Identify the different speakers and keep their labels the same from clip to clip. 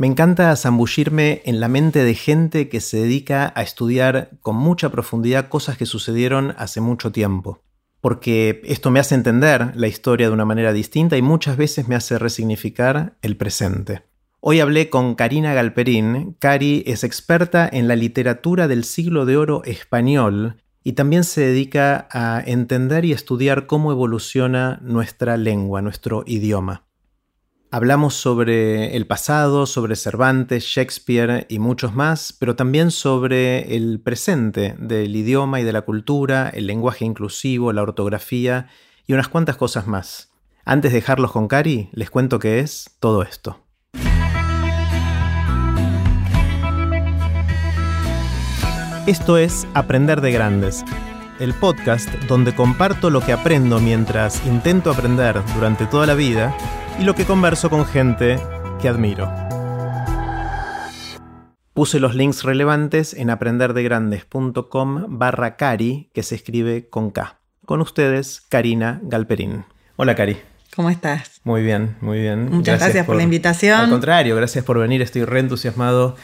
Speaker 1: Me encanta zambullirme en la mente de gente que se dedica a estudiar con mucha profundidad cosas que sucedieron hace mucho tiempo, porque esto me hace entender la historia de una manera distinta y muchas veces me hace resignificar el presente. Hoy hablé con Karina Galperín. Cari es experta en la literatura del siglo de oro español y también se dedica a entender y estudiar cómo evoluciona nuestra lengua, nuestro idioma. Hablamos sobre el pasado, sobre Cervantes, Shakespeare y muchos más, pero también sobre el presente del idioma y de la cultura, el lenguaje inclusivo, la ortografía y unas cuantas cosas más. Antes de dejarlos con Cari, les cuento qué es todo esto. Esto es Aprender de Grandes, el podcast donde comparto lo que aprendo mientras intento aprender durante toda la vida y lo que converso con gente que admiro. Puse los links relevantes en aprenderdegrandes.com barra Cari, que se escribe con K. Con ustedes, Karina Galperín. Hola, Cari.
Speaker 2: ¿Cómo estás?
Speaker 1: Muy bien, muy bien.
Speaker 2: Muchas gracias, por, la invitación.
Speaker 1: Al contrario, gracias por venir. Estoy re entusiasmado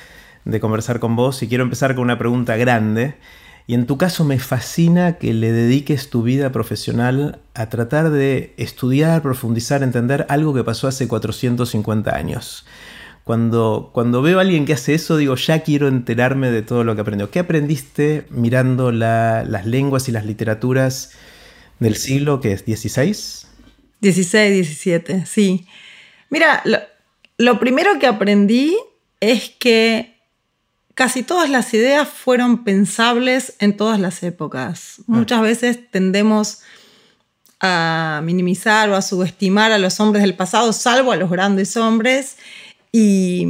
Speaker 1: de conversar con vos y quiero empezar con una pregunta grande. Y en tu caso me fascina que le dediques tu vida profesional a tratar de estudiar, profundizar, entender algo que pasó hace 450 años. Cuando, cuando veo a alguien que hace eso, digo, ya quiero enterarme de todo lo que aprendió. ¿Qué aprendiste mirando las lenguas y las literaturas del siglo que es 16?
Speaker 2: 16, 17, sí. Mira, lo primero que aprendí es que casi todas las ideas fueron pensables en todas las épocas. Muchas veces tendemos a minimizar o a subestimar a los hombres del pasado, salvo a los grandes hombres, y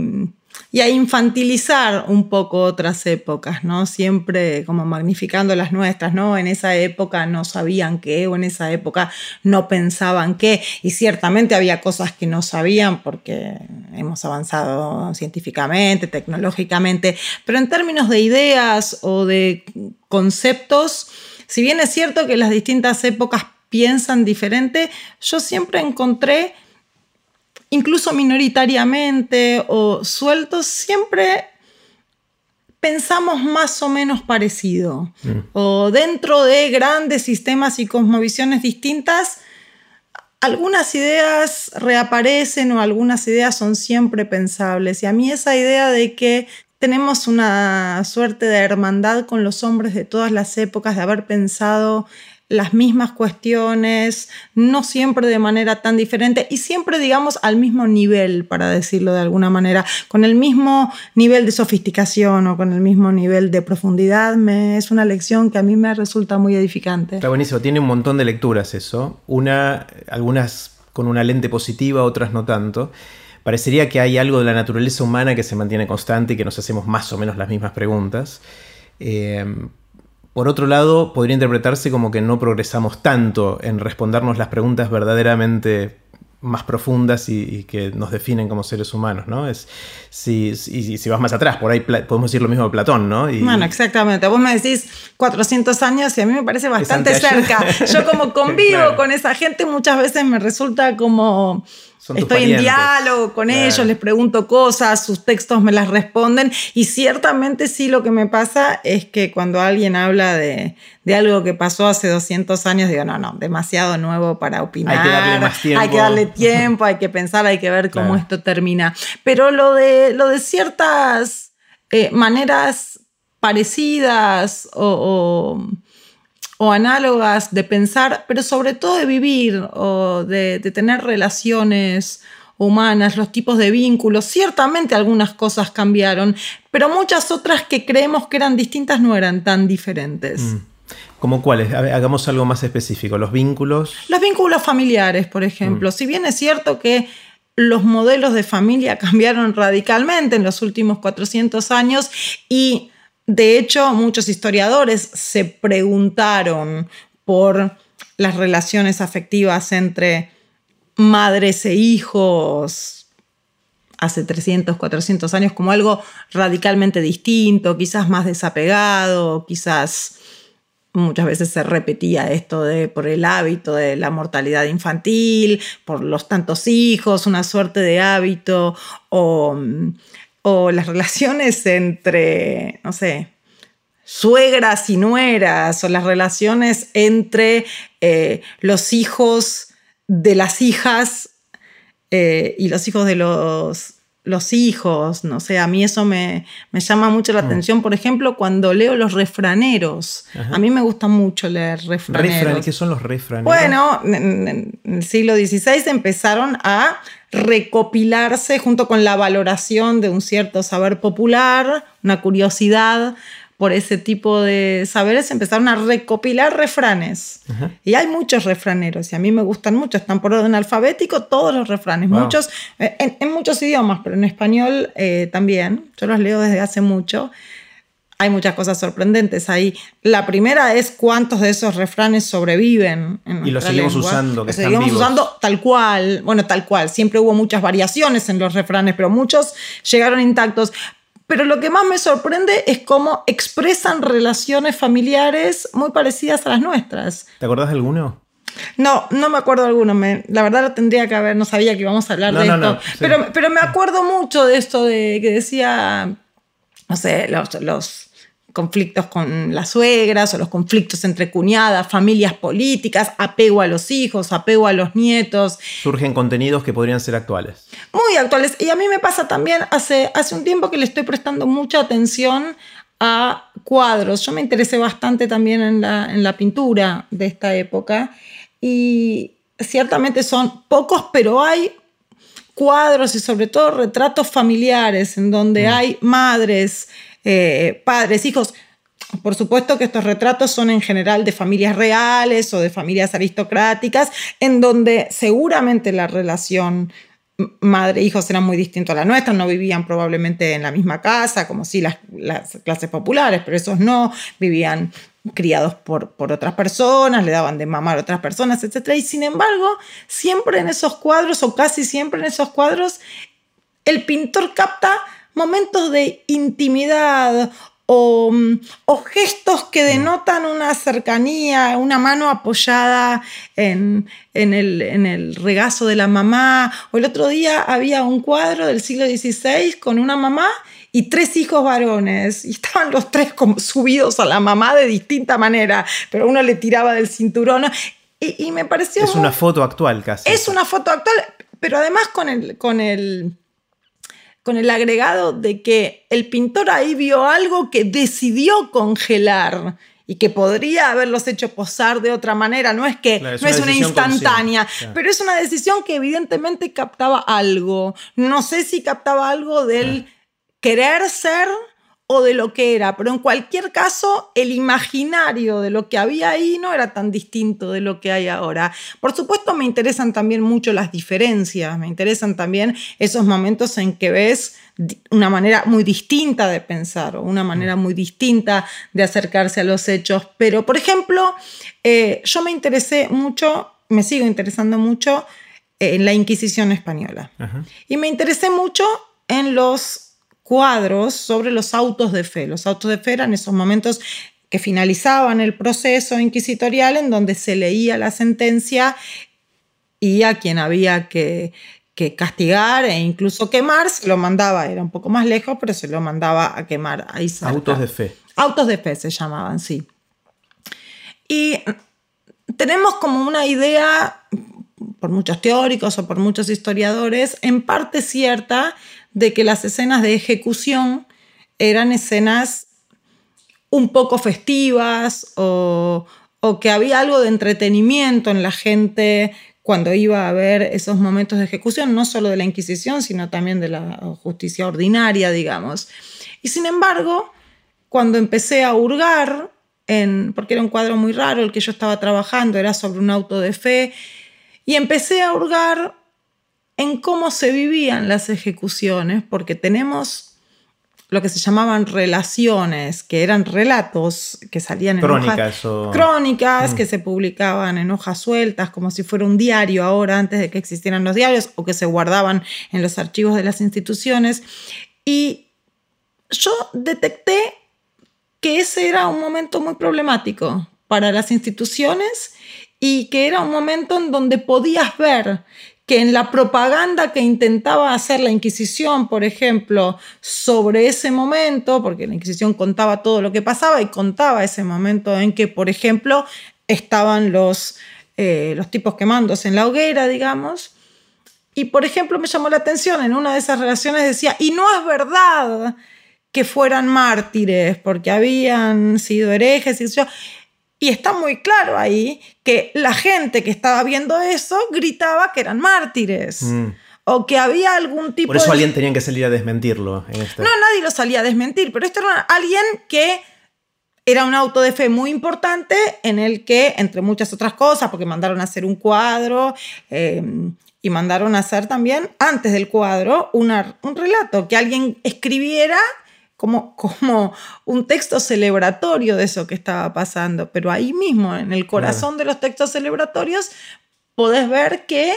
Speaker 2: y a infantilizar un poco otras épocas, ¿no? Siempre como magnificando las nuestras, ¿no? En esa época no sabían qué o en esa época no pensaban qué y ciertamente había cosas que no sabían porque hemos avanzado científicamente, tecnológicamente, pero en términos de ideas o de conceptos, si bien es cierto que las distintas épocas piensan diferente, yo siempre encontré incluso minoritariamente o sueltos, siempre pensamos más o menos parecido. Mm. O dentro de grandes sistemas y cosmovisiones distintas, algunas ideas reaparecen o algunas ideas son siempre pensables. Y a mí esa idea de que tenemos una suerte de hermandad con los hombres de todas las épocas, de haber pensado las mismas cuestiones, no siempre de manera tan diferente y siempre, digamos, al mismo nivel, para decirlo de alguna manera, con el mismo nivel de sofisticación o con el mismo nivel de profundidad, es una lección que a mí me resulta muy edificante.
Speaker 1: Está buenísimo, tiene un montón de lecturas eso, una, algunas con una lente positiva, otras no tanto. Parecería que hay algo de la naturaleza humana que se mantiene constante y que nos hacemos más o menos las mismas preguntas. Eh, por otro lado, podría interpretarse como que no progresamos tanto en respondernos las preguntas verdaderamente más profundas y, que nos definen como seres humanos, ¿no? Es, si, si vas más atrás, por ahí podemos decir lo mismo de Platón, ¿no?
Speaker 2: bueno, exactamente. Vos me decís 400 años y a mí me parece bastante cerca. Yo como convivo con esa gente muchas veces me resulta como Estoy en diálogo con ellos, les pregunto cosas, sus textos me las responden y ciertamente sí lo que me pasa es que cuando alguien habla de, algo que pasó hace 200 años, digo, no, no, demasiado nuevo para opinar.
Speaker 1: Hay que darle más tiempo.
Speaker 2: Hay que darle tiempo, hay que pensar, hay que ver cómo esto termina. Pero lo de, lo de ciertas eh, maneras parecidas o o análogas de pensar, pero sobre todo de vivir o de, tener relaciones humanas, los tipos de vínculos. Ciertamente algunas cosas cambiaron, pero muchas otras que creemos que eran distintas no eran tan diferentes. Mm.
Speaker 1: ¿Como cuáles? Hagamos algo más específico. Los vínculos.
Speaker 2: Los vínculos familiares, por ejemplo. Mm. Si bien es cierto que los modelos de familia cambiaron radicalmente en los últimos 400 años y de hecho, muchos historiadores se preguntaron por las relaciones afectivas entre madres e hijos hace 300, 400 años como algo radicalmente distinto, quizás más desapegado, quizás muchas veces se repetía esto de por el hábito de la mortalidad infantil, por los tantos hijos, una suerte de hábito, o, o las relaciones entre, no sé, suegras y nueras, o las relaciones entre eh, los hijos de las hijas eh, y los hijos de los los hijos, no sé, a mí eso me, llama mucho la mm. atención, por ejemplo, cuando leo los refraneros. A mí me gusta mucho leer refraneros.
Speaker 1: ¿Qué son los refraneros?
Speaker 2: Bueno, en, el siglo XVI empezaron a recopilarse junto con la valoración de un cierto saber popular, una curiosidad por ese tipo de saberes, empezaron a recopilar refranes. Y hay muchos refraneros, y a mí me gustan mucho, están por orden alfabético todos los refranes, muchos, eh, en, muchos idiomas, pero en español eh, también, yo los leo desde hace mucho. Hay muchas cosas sorprendentes ahí. La primera es cuántos de esos refranes sobreviven.
Speaker 1: En y los seguimos usando, que
Speaker 2: los seguimos usando tal cual, bueno, tal cual. Siempre hubo muchas variaciones en los refranes, pero muchos llegaron intactos. Pero lo que más me sorprende es cómo expresan relaciones familiares muy parecidas a las nuestras.
Speaker 1: ¿Te acordás de alguno?
Speaker 2: No, no me acuerdo de alguno. la verdad lo tendría que haber, no sabía que íbamos a hablar de esto. pero, pero me acuerdo mucho de esto de que decía, no sé, los, los conflictos con las suegras o los conflictos entre cuñadas, familias políticas, apego a los hijos, apego a los nietos.
Speaker 1: Surgen contenidos que podrían ser actuales.
Speaker 2: Muy actuales. Y a mí me pasa también, hace, hace un tiempo que le estoy prestando mucha atención a cuadros. Yo me interesé bastante también en la, en la pintura de esta época y ciertamente son pocos, pero hay cuadros y sobre todo retratos familiares en donde mm. hay madres, eh, padres, hijos. Por supuesto que estos retratos son en general de familias reales o de familias aristocráticas, en donde seguramente la relación madre-hijos era muy distinto a la nuestra, no vivían probablemente en la misma casa, como si las, clases populares, pero esos no, vivían criados por, por, otras personas, le daban de mamar a otras personas, etc. Y sin embargo, siempre en esos cuadros, o casi siempre en esos cuadros, el pintor capta momentos de intimidad o, gestos que denotan una cercanía, una mano apoyada en, el, regazo de la mamá. O el otro día había un cuadro del siglo XVI con una mamá y tres hijos varones, y estaban los tres como subidos a la mamá de distinta manera, pero uno le tiraba del cinturón. Y, me pareció...
Speaker 1: Es una foto actual casi.
Speaker 2: Es una foto actual, pero además con el... Con el con el agregado de que el pintor ahí vio algo que decidió congelar y que podría haberlos hecho posar de otra manera. No es que no es una instantánea, pero es una decisión que evidentemente captaba algo. No sé si captaba algo del querer ser o de lo que era, pero en cualquier caso el imaginario de lo que había ahí no era tan distinto de lo que hay ahora. Por supuesto me interesan también mucho las diferencias, me interesan también esos momentos en que ves una manera muy distinta de pensar o una manera muy distinta de acercarse a los hechos, pero por ejemplo, eh, yo me interesé mucho, me sigo interesando mucho en la Inquisición española. Y me interesé mucho en los cuadros sobre los autos de fe. Los autos de fe eran esos momentos que finalizaban el proceso inquisitorial en donde se leía la sentencia y a quien había que, castigar e incluso quemar, se lo mandaba, era un poco más lejos, pero se lo mandaba a quemar ahí
Speaker 1: Autos de fe.
Speaker 2: Autos de fe se llamaban, sí. Y tenemos como una idea, por muchos teóricos o por muchos historiadores, en parte cierta, de que las escenas de ejecución eran escenas un poco festivas o, que había algo de entretenimiento en la gente cuando iba a ver esos momentos de ejecución, no solo de la Inquisición, sino también de la justicia ordinaria, digamos. Y sin embargo, cuando empecé a hurgar, en, porque era un cuadro muy raro el que yo estaba trabajando, era sobre un auto de fe, y empecé a hurgar en cómo se vivían las ejecuciones, porque tenemos lo que se llamaban relaciones, que eran relatos que salían en
Speaker 1: crónicas
Speaker 2: hojas, crónicas mm. que se publicaban en hojas sueltas, como si fuera un diario ahora, antes de que existieran los diarios, o que se guardaban en los archivos de las instituciones. Y yo detecté que ese era un momento muy problemático, para las instituciones y que era un momento en donde podías ver que en la propaganda que intentaba hacer la Inquisición, por ejemplo, sobre ese momento, porque la Inquisición contaba todo lo que pasaba y contaba ese momento en que, por ejemplo, estaban los, eh, los tipos quemándose en la hoguera, digamos. Y, por ejemplo, me llamó la atención, en una de esas relaciones decía, y no es verdad que fueran mártires, porque habían sido herejes y yo. Y está muy claro ahí que la gente que estaba viendo eso gritaba que eran mártires. Mm. O que había algún tipo
Speaker 1: Por eso alguien tenía que salir a desmentirlo. En este.
Speaker 2: No, nadie lo salía a desmentir, pero esto era alguien que era un auto de fe muy importante en el que, entre muchas otras cosas, porque mandaron a hacer un cuadro em, y mandaron a hacer también, antes del cuadro, un relato, que alguien escribiera como, como un texto celebratorio de eso que estaba pasando. Pero ahí mismo, en el corazón de los textos celebratorios, podés ver que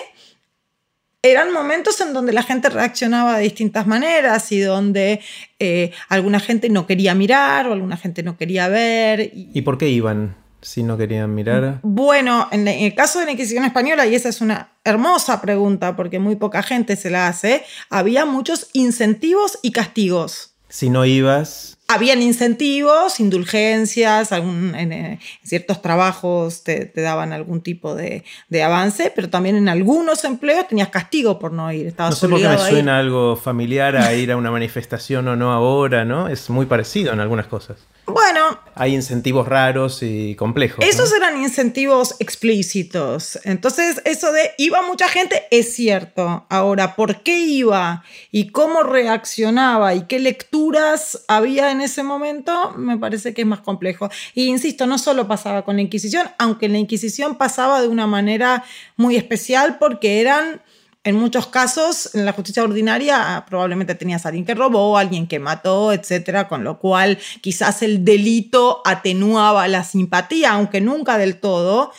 Speaker 2: eran momentos en donde la gente reaccionaba de distintas maneras y donde eh, alguna gente no quería mirar o alguna gente no quería ver.
Speaker 1: ¿Y por qué iban si no querían mirar?
Speaker 2: Bueno, en el caso de la Inquisición Española, y esa es una hermosa pregunta porque muy poca gente se la hace, había muchos incentivos y castigos.
Speaker 1: Si no ibas.
Speaker 2: Habían incentivos, indulgencias, algún, en, eh, ciertos trabajos te, daban algún tipo de, avance, pero también en algunos empleos tenías castigo por no ir.
Speaker 1: Estabas no sé por qué me suena algo familiar a ir a una manifestación o no ahora, ¿no? Es muy parecido en algunas cosas.
Speaker 2: Bueno.
Speaker 1: Hay incentivos raros y complejos.
Speaker 2: Esos eran incentivos explícitos. Entonces, eso de iba mucha gente es cierto. Ahora, ¿por qué iba y cómo reaccionaba y qué lecturas había en ese momento? Me parece que es más complejo. Y insisto, no solo pasaba con la Inquisición, aunque la Inquisición pasaba de una manera muy especial porque eran en muchos casos, en la justicia ordinaria, ah, probablemente tenías a alguien que robó, alguien que mató, etcétera, con lo cual quizás el delito atenuaba la simpatía, aunque nunca del todo.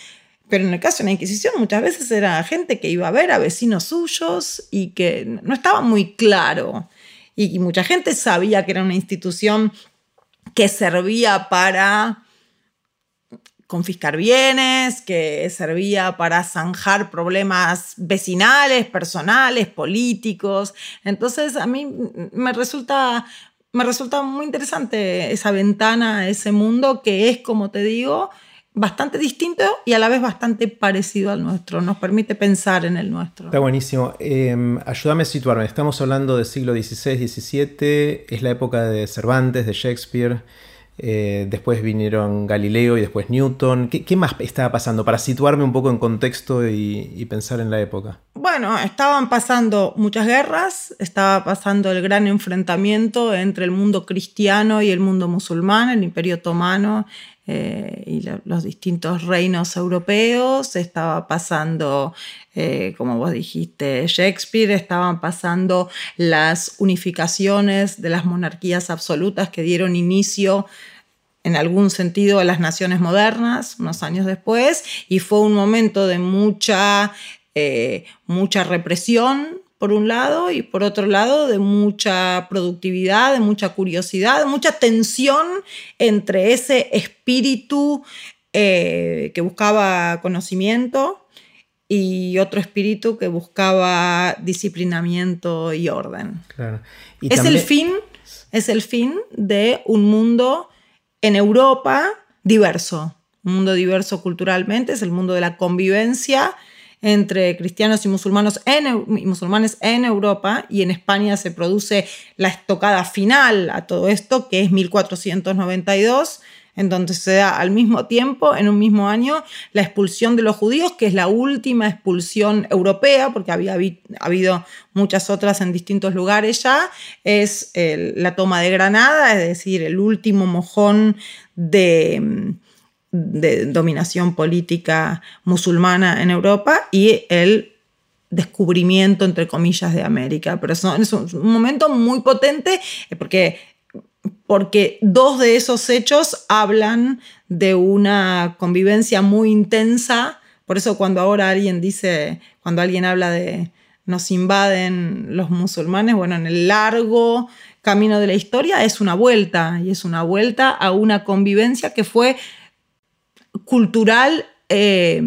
Speaker 2: Pero en el caso de la Inquisición, muchas veces era gente que iba a ver a vecinos suyos y que no estaba muy claro. Y mucha gente sabía que era una institución que servía para confiscar bienes, que servía para zanjar problemas vecinales, personales, políticos. Entonces a mí me resulta, me resulta muy interesante esa ventana, ese mundo que es, como te digo, bastante distinto y a la vez bastante parecido al nuestro. Nos permite pensar en el nuestro.
Speaker 1: Está buenísimo. Em, ayúdame a situarme. Estamos hablando del siglo XVI, XVII. Es la época de Cervantes, de Shakespeare. Eh, después vinieron Galileo y después Newton. ¿Qué, más estaba pasando? Para situarme un poco en contexto y, pensar en la época.
Speaker 2: Bueno, estaban pasando muchas guerras, estaba pasando el gran enfrentamiento entre el mundo cristiano y el mundo musulmán, el imperio otomano eh, y los distintos reinos europeos, estaba pasando, eh, como vos dijiste, Shakespeare, estaban pasando las unificaciones de las monarquías absolutas que dieron inicio en algún sentido a las naciones modernas unos años después y fue un momento de mucha, eh, mucha represión por un lado y por otro lado de mucha productividad, de mucha curiosidad, de mucha tensión entre ese espíritu eh, que buscaba conocimiento y otro espíritu que buscaba disciplinamiento y orden. es el fin, es el fin de un mundo en Europa diverso, un mundo diverso culturalmente, es el mundo de la convivencia entre cristianos y musulmanes en, musulmanes en Europa y en España se produce la estocada final a todo esto, que es 1492 en donde se da al mismo tiempo, en un mismo año, la expulsión de los judíos, que es la última expulsión europea, porque había habido muchas otras en distintos lugares ya, es la toma de Granada, es decir, el último mojón de, de dominación política musulmana en Europa y el descubrimiento, entre comillas, de América. Pero es un momento muy potente porque porque dos de esos hechos hablan de una convivencia muy intensa. Por eso cuando ahora alguien dice, cuando alguien habla de nos invaden los musulmanes, bueno, en el largo camino de la historia es una vuelta, y es una vuelta a una convivencia que fue cultural eh,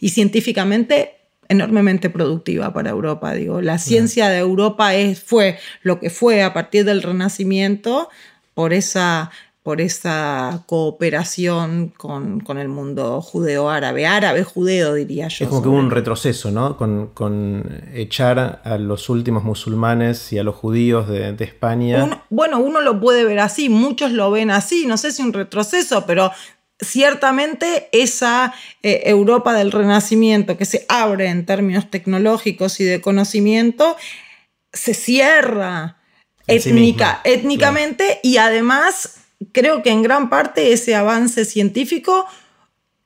Speaker 2: y científicamente enormemente productiva para Europa. Digo, la ciencia de Europa es, fue lo que fue a partir del Renacimiento por esa por esa cooperación con, el mundo judeo-árabe, árabe-judeo diría yo.
Speaker 1: Es como que hubo un retroceso, ¿no? Con, echar a los últimos musulmanes y a los judíos de, España.
Speaker 2: bueno, uno lo puede ver así, muchos lo ven así, no sé si un retroceso, pero ciertamente esa eh, Europa del Renacimiento que se abre en términos tecnológicos y de conocimiento, se cierra étnica, étnicamente y además creo que en gran parte ese avance científico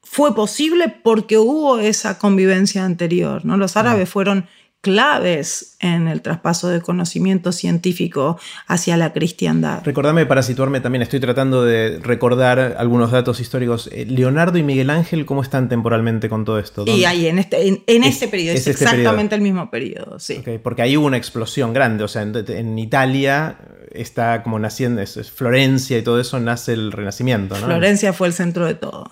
Speaker 2: fue posible porque hubo esa convivencia anterior. ¿no? Los árabes fueron claves en el traspaso de conocimiento científico hacia la cristiandad.
Speaker 1: Recordame para situarme también, estoy tratando de recordar algunos datos históricos. Eh, Leonardo y Miguel Ángel, ¿cómo están temporalmente con todo esto?
Speaker 2: Y ahí, en este, en, este periodo, es, este exactamente el mismo periodo, sí.
Speaker 1: porque ahí hubo una explosión grande, o sea, en Italia está como naciendo, es, Florencia y todo eso, nace el Renacimiento. ¿no?
Speaker 2: Florencia fue el centro de todo.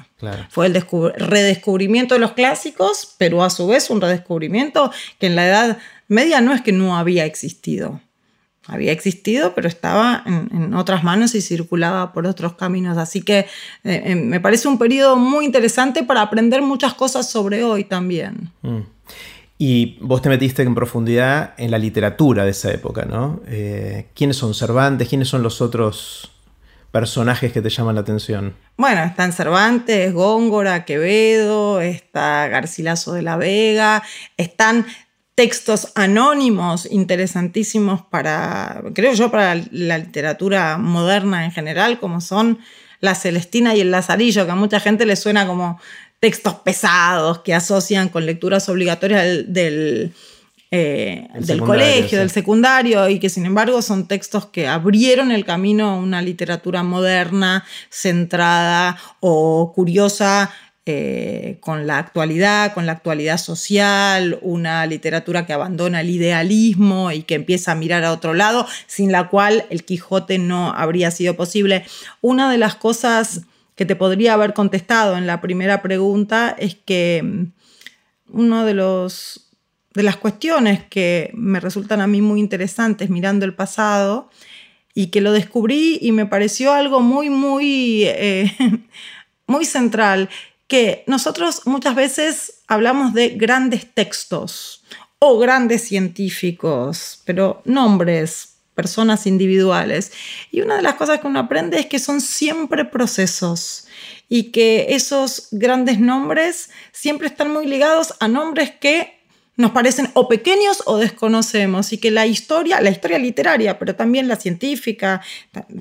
Speaker 2: Fue el redescubrimiento de los clásicos, pero a su vez un redescubrimiento que en la Edad Media no es que no había existido. Había existido, pero estaba en, otras manos y circulaba por otros caminos. Así que eh, eh, me parece un periodo muy interesante para aprender muchas cosas sobre hoy también. Mm.
Speaker 1: Y vos te metiste en profundidad en la literatura de esa época, ¿no? Eh, ¿Quiénes son Cervantes? ¿Quiénes son los otros personajes que te llaman la atención?
Speaker 2: Bueno, están Cervantes, Góngora, Quevedo, está Garcilaso de la Vega, están textos anónimos interesantísimos para, creo yo, para la literatura moderna en general, como son La Celestina y el Lazarillo, que a mucha gente le suena como textos pesados que asocian con lecturas obligatorias del, eh, del, colegio, del secundario, y que sin embargo son textos que abrieron el camino a una literatura moderna, centrada o curiosa eh, con la actualidad, con la actualidad social, una literatura que abandona el idealismo y que empieza a mirar a otro lado, sin la cual el Quijote no habría sido posible. Una de las cosas que te podría haber contestado en la primera pregunta es que mm, una de, los, de las cuestiones que me resultan a mí muy interesantes mirando el pasado y que lo descubrí y me pareció algo muy, muy, eh, muy central, que nosotros muchas veces hablamos de grandes textos o grandes científicos, pero nombres, personas individuales. Y una de las cosas que uno aprende es que son siempre procesos y que esos grandes nombres siempre están muy ligados a nombres que nos parecen o pequeños o desconocemos y que la historia, la historia literaria, pero también la científica,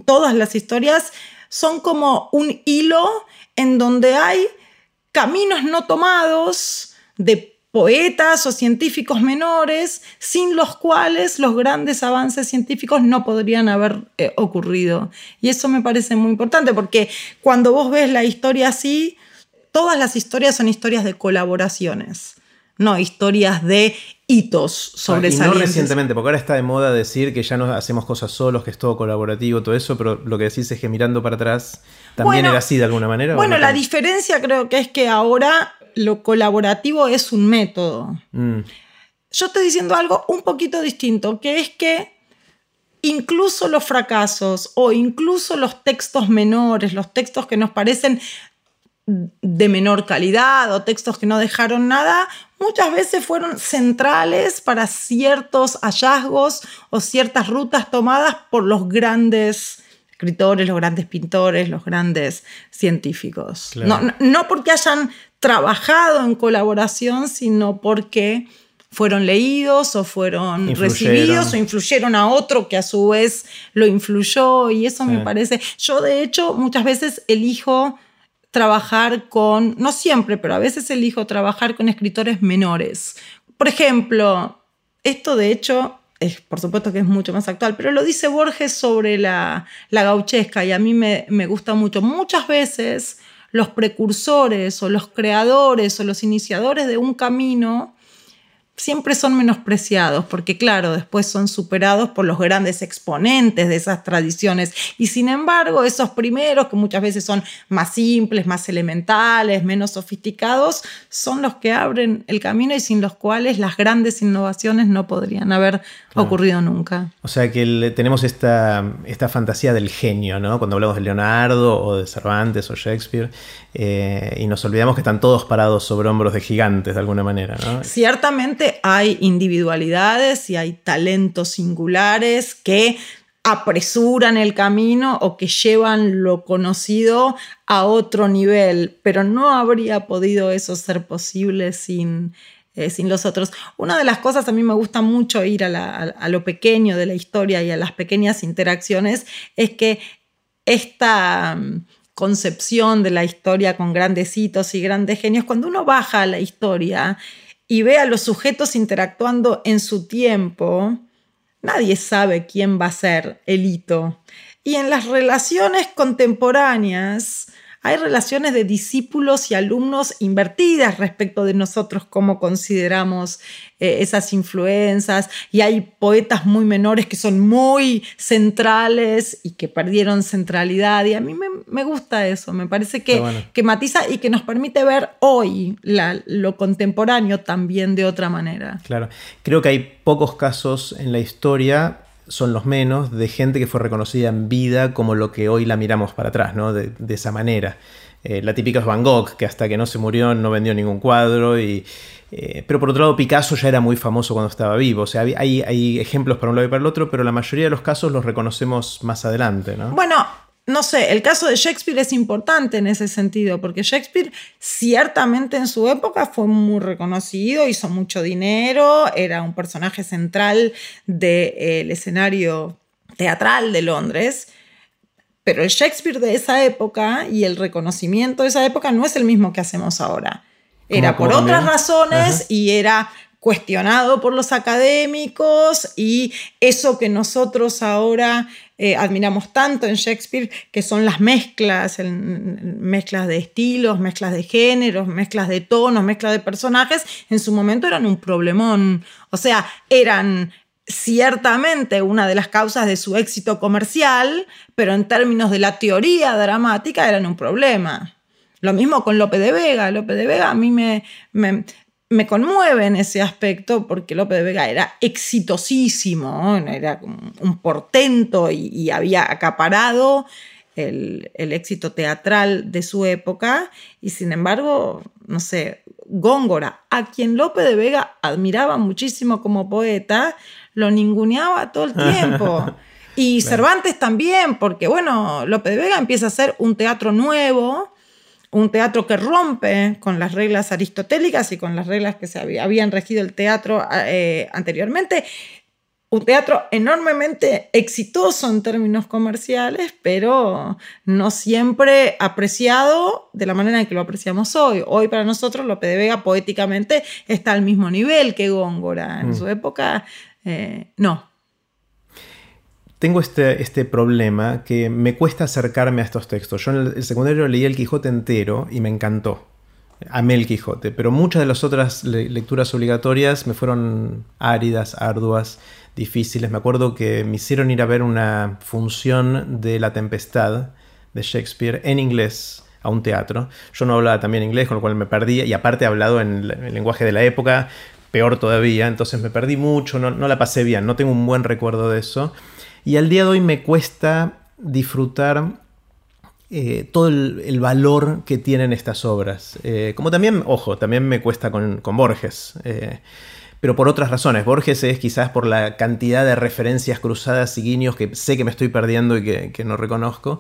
Speaker 2: todas las historias son como un hilo en donde hay caminos no tomados de poetas o científicos menores sin los cuales los grandes avances científicos no podrían haber eh, ocurrido. Y eso me parece muy importante porque cuando vos ves la historia así, todas las historias son historias de colaboraciones, no historias de hitos sobresalientes.
Speaker 1: Ah, y no recientemente, porque ahora está de moda decir que ya no hacemos cosas solos, que es todo colaborativo, todo eso, pero lo que decís es que mirando para atrás también era así de alguna manera.
Speaker 2: Bueno, la diferencia creo que es que ahora lo colaborativo es un método. Mm. Yo estoy diciendo algo un poquito distinto, que es que incluso los fracasos o incluso los textos menores, los textos que nos parecen de menor calidad o textos que no dejaron nada, muchas veces fueron centrales para ciertos hallazgos o ciertas rutas tomadas por los grandes escritores, los grandes pintores, los grandes científicos. no, porque hayan trabajado en colaboración, sino porque fueron leídos o fueron recibidos o influyeron a otro que a su vez lo influyó y eso me parece, yo de hecho muchas veces elijo trabajar con, no siempre, pero a veces elijo trabajar con escritores menores. Por ejemplo, esto de hecho es, por supuesto que es mucho más actual, pero lo dice Borges sobre la, la gauchesca y a mí me, me gusta mucho. Muchas veces los precursores o los creadores o los iniciadores de un camino siempre son menospreciados, porque claro, después son superados por los grandes exponentes de esas tradiciones. Y sin embargo, esos primeros, que muchas veces son más simples, más elementales, menos sofisticados, son los que abren el camino y sin los cuales las grandes innovaciones no podrían haber ocurrido nunca.
Speaker 1: O sea que tenemos esta, esta fantasía del genio, ¿no? Cuando hablamos de Leonardo o de Cervantes o Shakespeare, eh, y nos olvidamos que están todos parados sobre hombros de gigantes de alguna manera, ¿no?
Speaker 2: Ciertamente hay individualidades y hay talentos singulares que apresuran el camino o que llevan lo conocido a otro nivel, pero no habría podido eso ser posible sin, eh, sin los otros. Una de las cosas a mí me gusta mucho ir a, lo pequeño de la historia y a las pequeñas interacciones es que esta mm, concepción de la historia con grandes hitos y grandes genios, cuando uno baja a la historia y ve a los sujetos interactuando en su tiempo, nadie sabe quién va a ser el hito. Y en las relaciones contemporáneas, hay relaciones de discípulos y alumnos invertidas respecto de nosotros, cómo consideramos eh, esas influencias, y hay poetas muy menores que son muy centrales y que perdieron centralidad, y a mí me, gusta eso, me parece que, que, matiza y que nos permite ver hoy lo contemporáneo también de otra manera.
Speaker 1: Claro, creo que hay pocos casos en la historia son los menos de gente que fue reconocida en vida como lo que hoy la miramos para atrás, ¿no? De, esa manera. Eh, la típica es Van Gogh, que hasta que no se murió no vendió ningún cuadro. Y, eh, pero por otro lado, Picasso ya era muy famoso cuando estaba vivo. O sea, hay, hay ejemplos para un lado y para el otro, pero la mayoría de los casos los reconocemos más adelante, ¿no?
Speaker 2: Bueno, no sé, el caso de Shakespeare es importante en ese sentido, porque Shakespeare ciertamente en su época fue muy reconocido, hizo mucho dinero, era un personaje central del escenario teatral de Londres, pero el Shakespeare de esa época y el reconocimiento de esa época no es el mismo que hacemos ahora. Era por otras razones y era cuestionado por los académicos y eso que nosotros ahora eh, admiramos tanto en Shakespeare, que son las mezclas, mezclas de estilos, mezclas de géneros, mezclas de tonos, mezclas de personajes, en su momento eran un problemón. O sea, eran ciertamente una de las causas de su éxito comercial, pero en términos de la teoría dramática eran un problema. Lo mismo con Lope de Vega. Lope de Vega a mí me, me conmueve en ese aspecto porque López de Vega era exitosísimo, era un portento y, había acaparado el, éxito teatral de su época. Y sin embargo, no sé, Góngora, a quien Lope de Vega admiraba muchísimo como poeta, lo ninguneaba todo el tiempo. Y Cervantes también, porque bueno, Lope de Vega empieza a hacer un teatro nuevo, un teatro que rompe con las reglas aristotélicas y con las reglas que se habían regido el teatro eh, anteriormente. Un teatro enormemente exitoso en términos comerciales, pero no siempre apreciado de la manera en que lo apreciamos hoy. Hoy para nosotros Lope de Vega poéticamente está al mismo nivel que Góngora. En mm. su época, eh, no,
Speaker 1: tengo este, este, problema que me cuesta acercarme a estos textos. Yo en el, secundario leí el Quijote entero y me encantó. Amé el Quijote, pero muchas de las otras lecturas obligatorias me fueron áridas, arduas, difíciles. Me acuerdo que me hicieron ir a ver una función de La Tempestad de Shakespeare en inglés a un teatro. Yo no hablaba también inglés, con lo cual me perdí, y aparte he hablado en el lenguaje de la época, peor todavía, entonces me perdí mucho, no, no la pasé bien, no tengo un buen recuerdo de eso. Y al día de hoy me cuesta disfrutar eh, todo el, valor que tienen estas obras. Eh, como también, ojo, también me cuesta con, Borges. Eh, pero por otras razones. Borges es quizás por la cantidad de referencias cruzadas y guiños que sé que me estoy perdiendo y que, que no reconozco.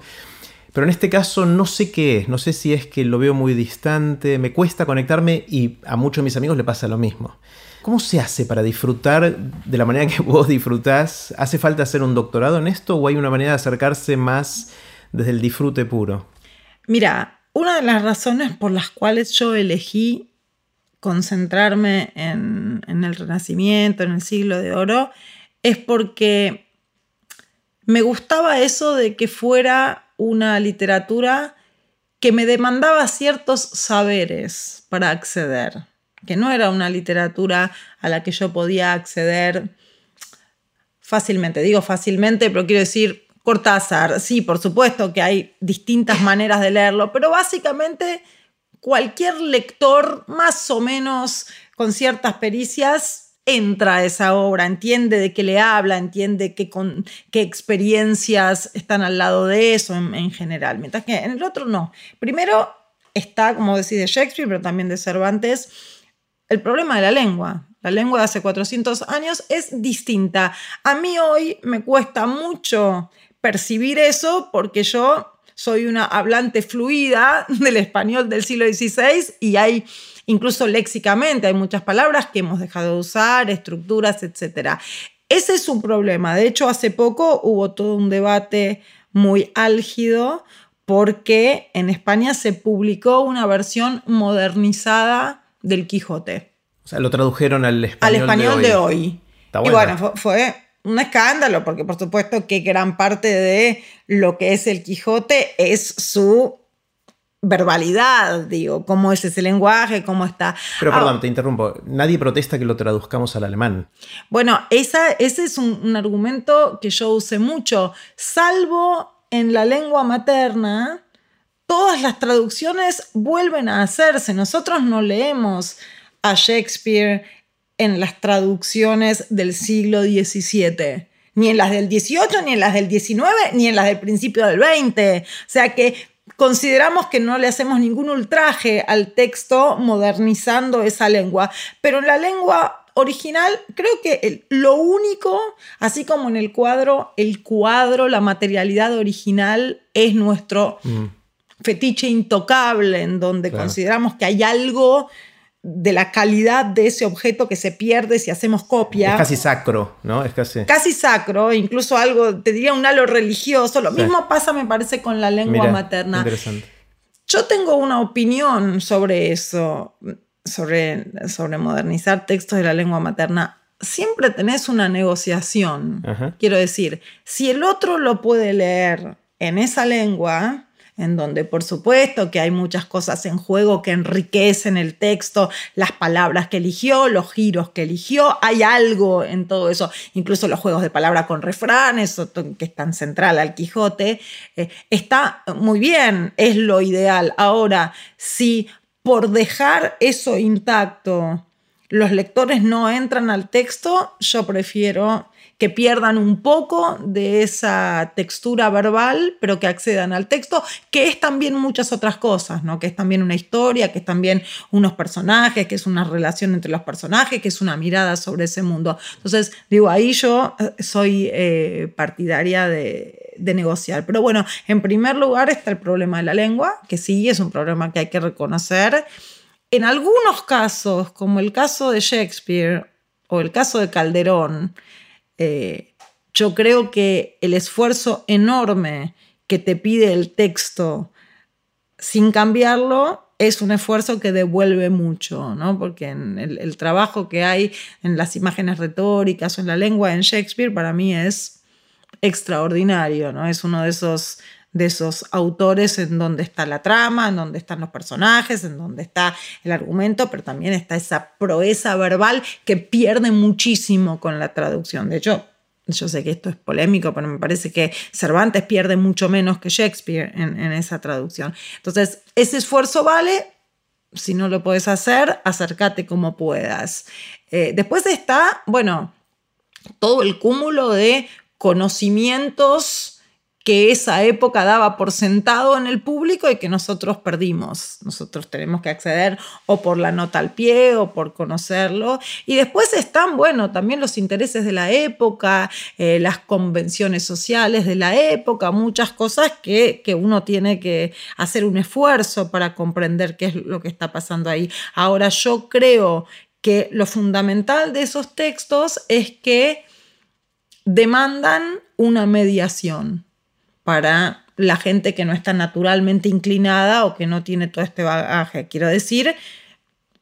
Speaker 1: Pero en este caso no sé qué es, no sé si es que lo veo muy distante, me cuesta conectarme y a muchos de mis amigos le pasa lo mismo. ¿Cómo se hace para disfrutar de la manera que vos disfrutás? ¿Hace falta hacer un doctorado en esto o hay una manera de acercarse más desde el disfrute puro?
Speaker 2: Mira, una de las razones por las cuales yo elegí concentrarme en, el Renacimiento, en el siglo de oro, es porque me gustaba eso de que fuera una literatura que me demandaba ciertos saberes para acceder. Que no era una literatura a la que yo podía acceder fácilmente. Digo fácilmente, pero quiero decir Cortázar. Sí, por supuesto que hay distintas maneras de leerlo, pero básicamente cualquier lector más o menos con ciertas pericias entra a esa obra, entiende de qué le habla, entiende qué, con, qué experiencias están al lado de eso en, general, mientras que en el otro no. Primero está, como decís, de Shakespeare, pero también de Cervantes, el problema de la lengua. La lengua de hace 400 años es distinta. A mí hoy me cuesta mucho percibir eso porque yo soy una hablante fluida del español del siglo XVI y hay incluso léxicamente hay muchas palabras que hemos dejado de usar, estructuras, etc. Ese es un problema. De hecho, hace poco hubo todo un debate muy álgido porque en España se publicó una versión modernizada del Quijote.
Speaker 1: O sea, lo tradujeron al español,
Speaker 2: al español de hoy. Y bueno, fue, un escándalo, porque por supuesto que gran parte de lo que es el Quijote es su verbalidad, digo, cómo es ese lenguaje, cómo está.
Speaker 1: Pero perdón, te interrumpo, nadie protesta que lo traduzcamos al alemán.
Speaker 2: Bueno, esa, ese es un, argumento que yo usé mucho, salvo en la lengua materna, todas las traducciones vuelven a hacerse. Nosotros no leemos a Shakespeare en las traducciones del siglo XVII, ni en las del XVIII, ni en las del XIX, ni en las del principio del XX. O sea que consideramos que no le hacemos ningún ultraje al texto modernizando esa lengua, pero en la lengua original creo que lo único, así como en el cuadro, el cuadro, la materialidad original es nuestro mm. Fetiche intocable, en donde consideramos que hay algo de la calidad de ese objeto que se pierde si hacemos copia.
Speaker 1: Es casi sacro, ¿no? Es
Speaker 2: casi... Casi sacro, incluso algo, te diría un halo religioso. Lo mismo pasa, me parece, con la lengua materna. Interesante. Yo tengo una opinión sobre eso, sobre, sobre modernizar textos de la lengua materna. Siempre tenés una negociación. Quiero decir, si el otro lo puede leer en esa lengua, en donde por supuesto que hay muchas cosas en juego que enriquecen el texto, las palabras que eligió, los giros que eligió, hay algo en todo eso, incluso los juegos de palabra con refranes, que es tan central al Quijote, eh, está muy bien, es lo ideal. Ahora, si por dejar eso intacto los lectores no entran al texto, yo prefiero que pierdan un poco de esa textura verbal, pero que accedan al texto, que es también muchas otras cosas, ¿no? Que es también una historia, que es también unos personajes, que es una relación entre los personajes, que es una mirada sobre ese mundo. Entonces, digo, ahí yo eh, soy eh, partidaria de, de negociar. Pero bueno, en primer lugar está el problema de la lengua, que sí es un problema que hay que reconocer. En algunos casos, como el caso de Shakespeare o el caso de Calderón, eh, yo creo que el esfuerzo enorme que te pide el texto sin cambiarlo es un esfuerzo que devuelve mucho, ¿no? Porque en el, trabajo que hay en las imágenes retóricas o en la lengua en Shakespeare para mí es extraordinario, ¿no? Es uno de esos de esos autores en donde está la trama, en donde están los personajes, en donde está el argumento, pero también está esa proeza verbal que pierde muchísimo con la traducción. De hecho, yo sé que esto es polémico, pero me parece que Cervantes pierde mucho menos que Shakespeare en, esa traducción. Entonces, ese esfuerzo vale. Si no lo puedes hacer, acércate como puedas. Eh, después está, bueno, todo el cúmulo de conocimientos que esa época daba por sentado en el público y que nosotros perdimos. Nosotros tenemos que acceder o por la nota al pie o por conocerlo. Y después están, bueno, también los intereses de la época, eh, las convenciones sociales de la época, muchas cosas que, que uno tiene que hacer un esfuerzo para comprender qué es lo que está pasando ahí. Ahora yo creo que lo fundamental de esos textos es que demandan una mediación para la gente que no está naturalmente inclinada o que no tiene todo este bagaje. Quiero decir,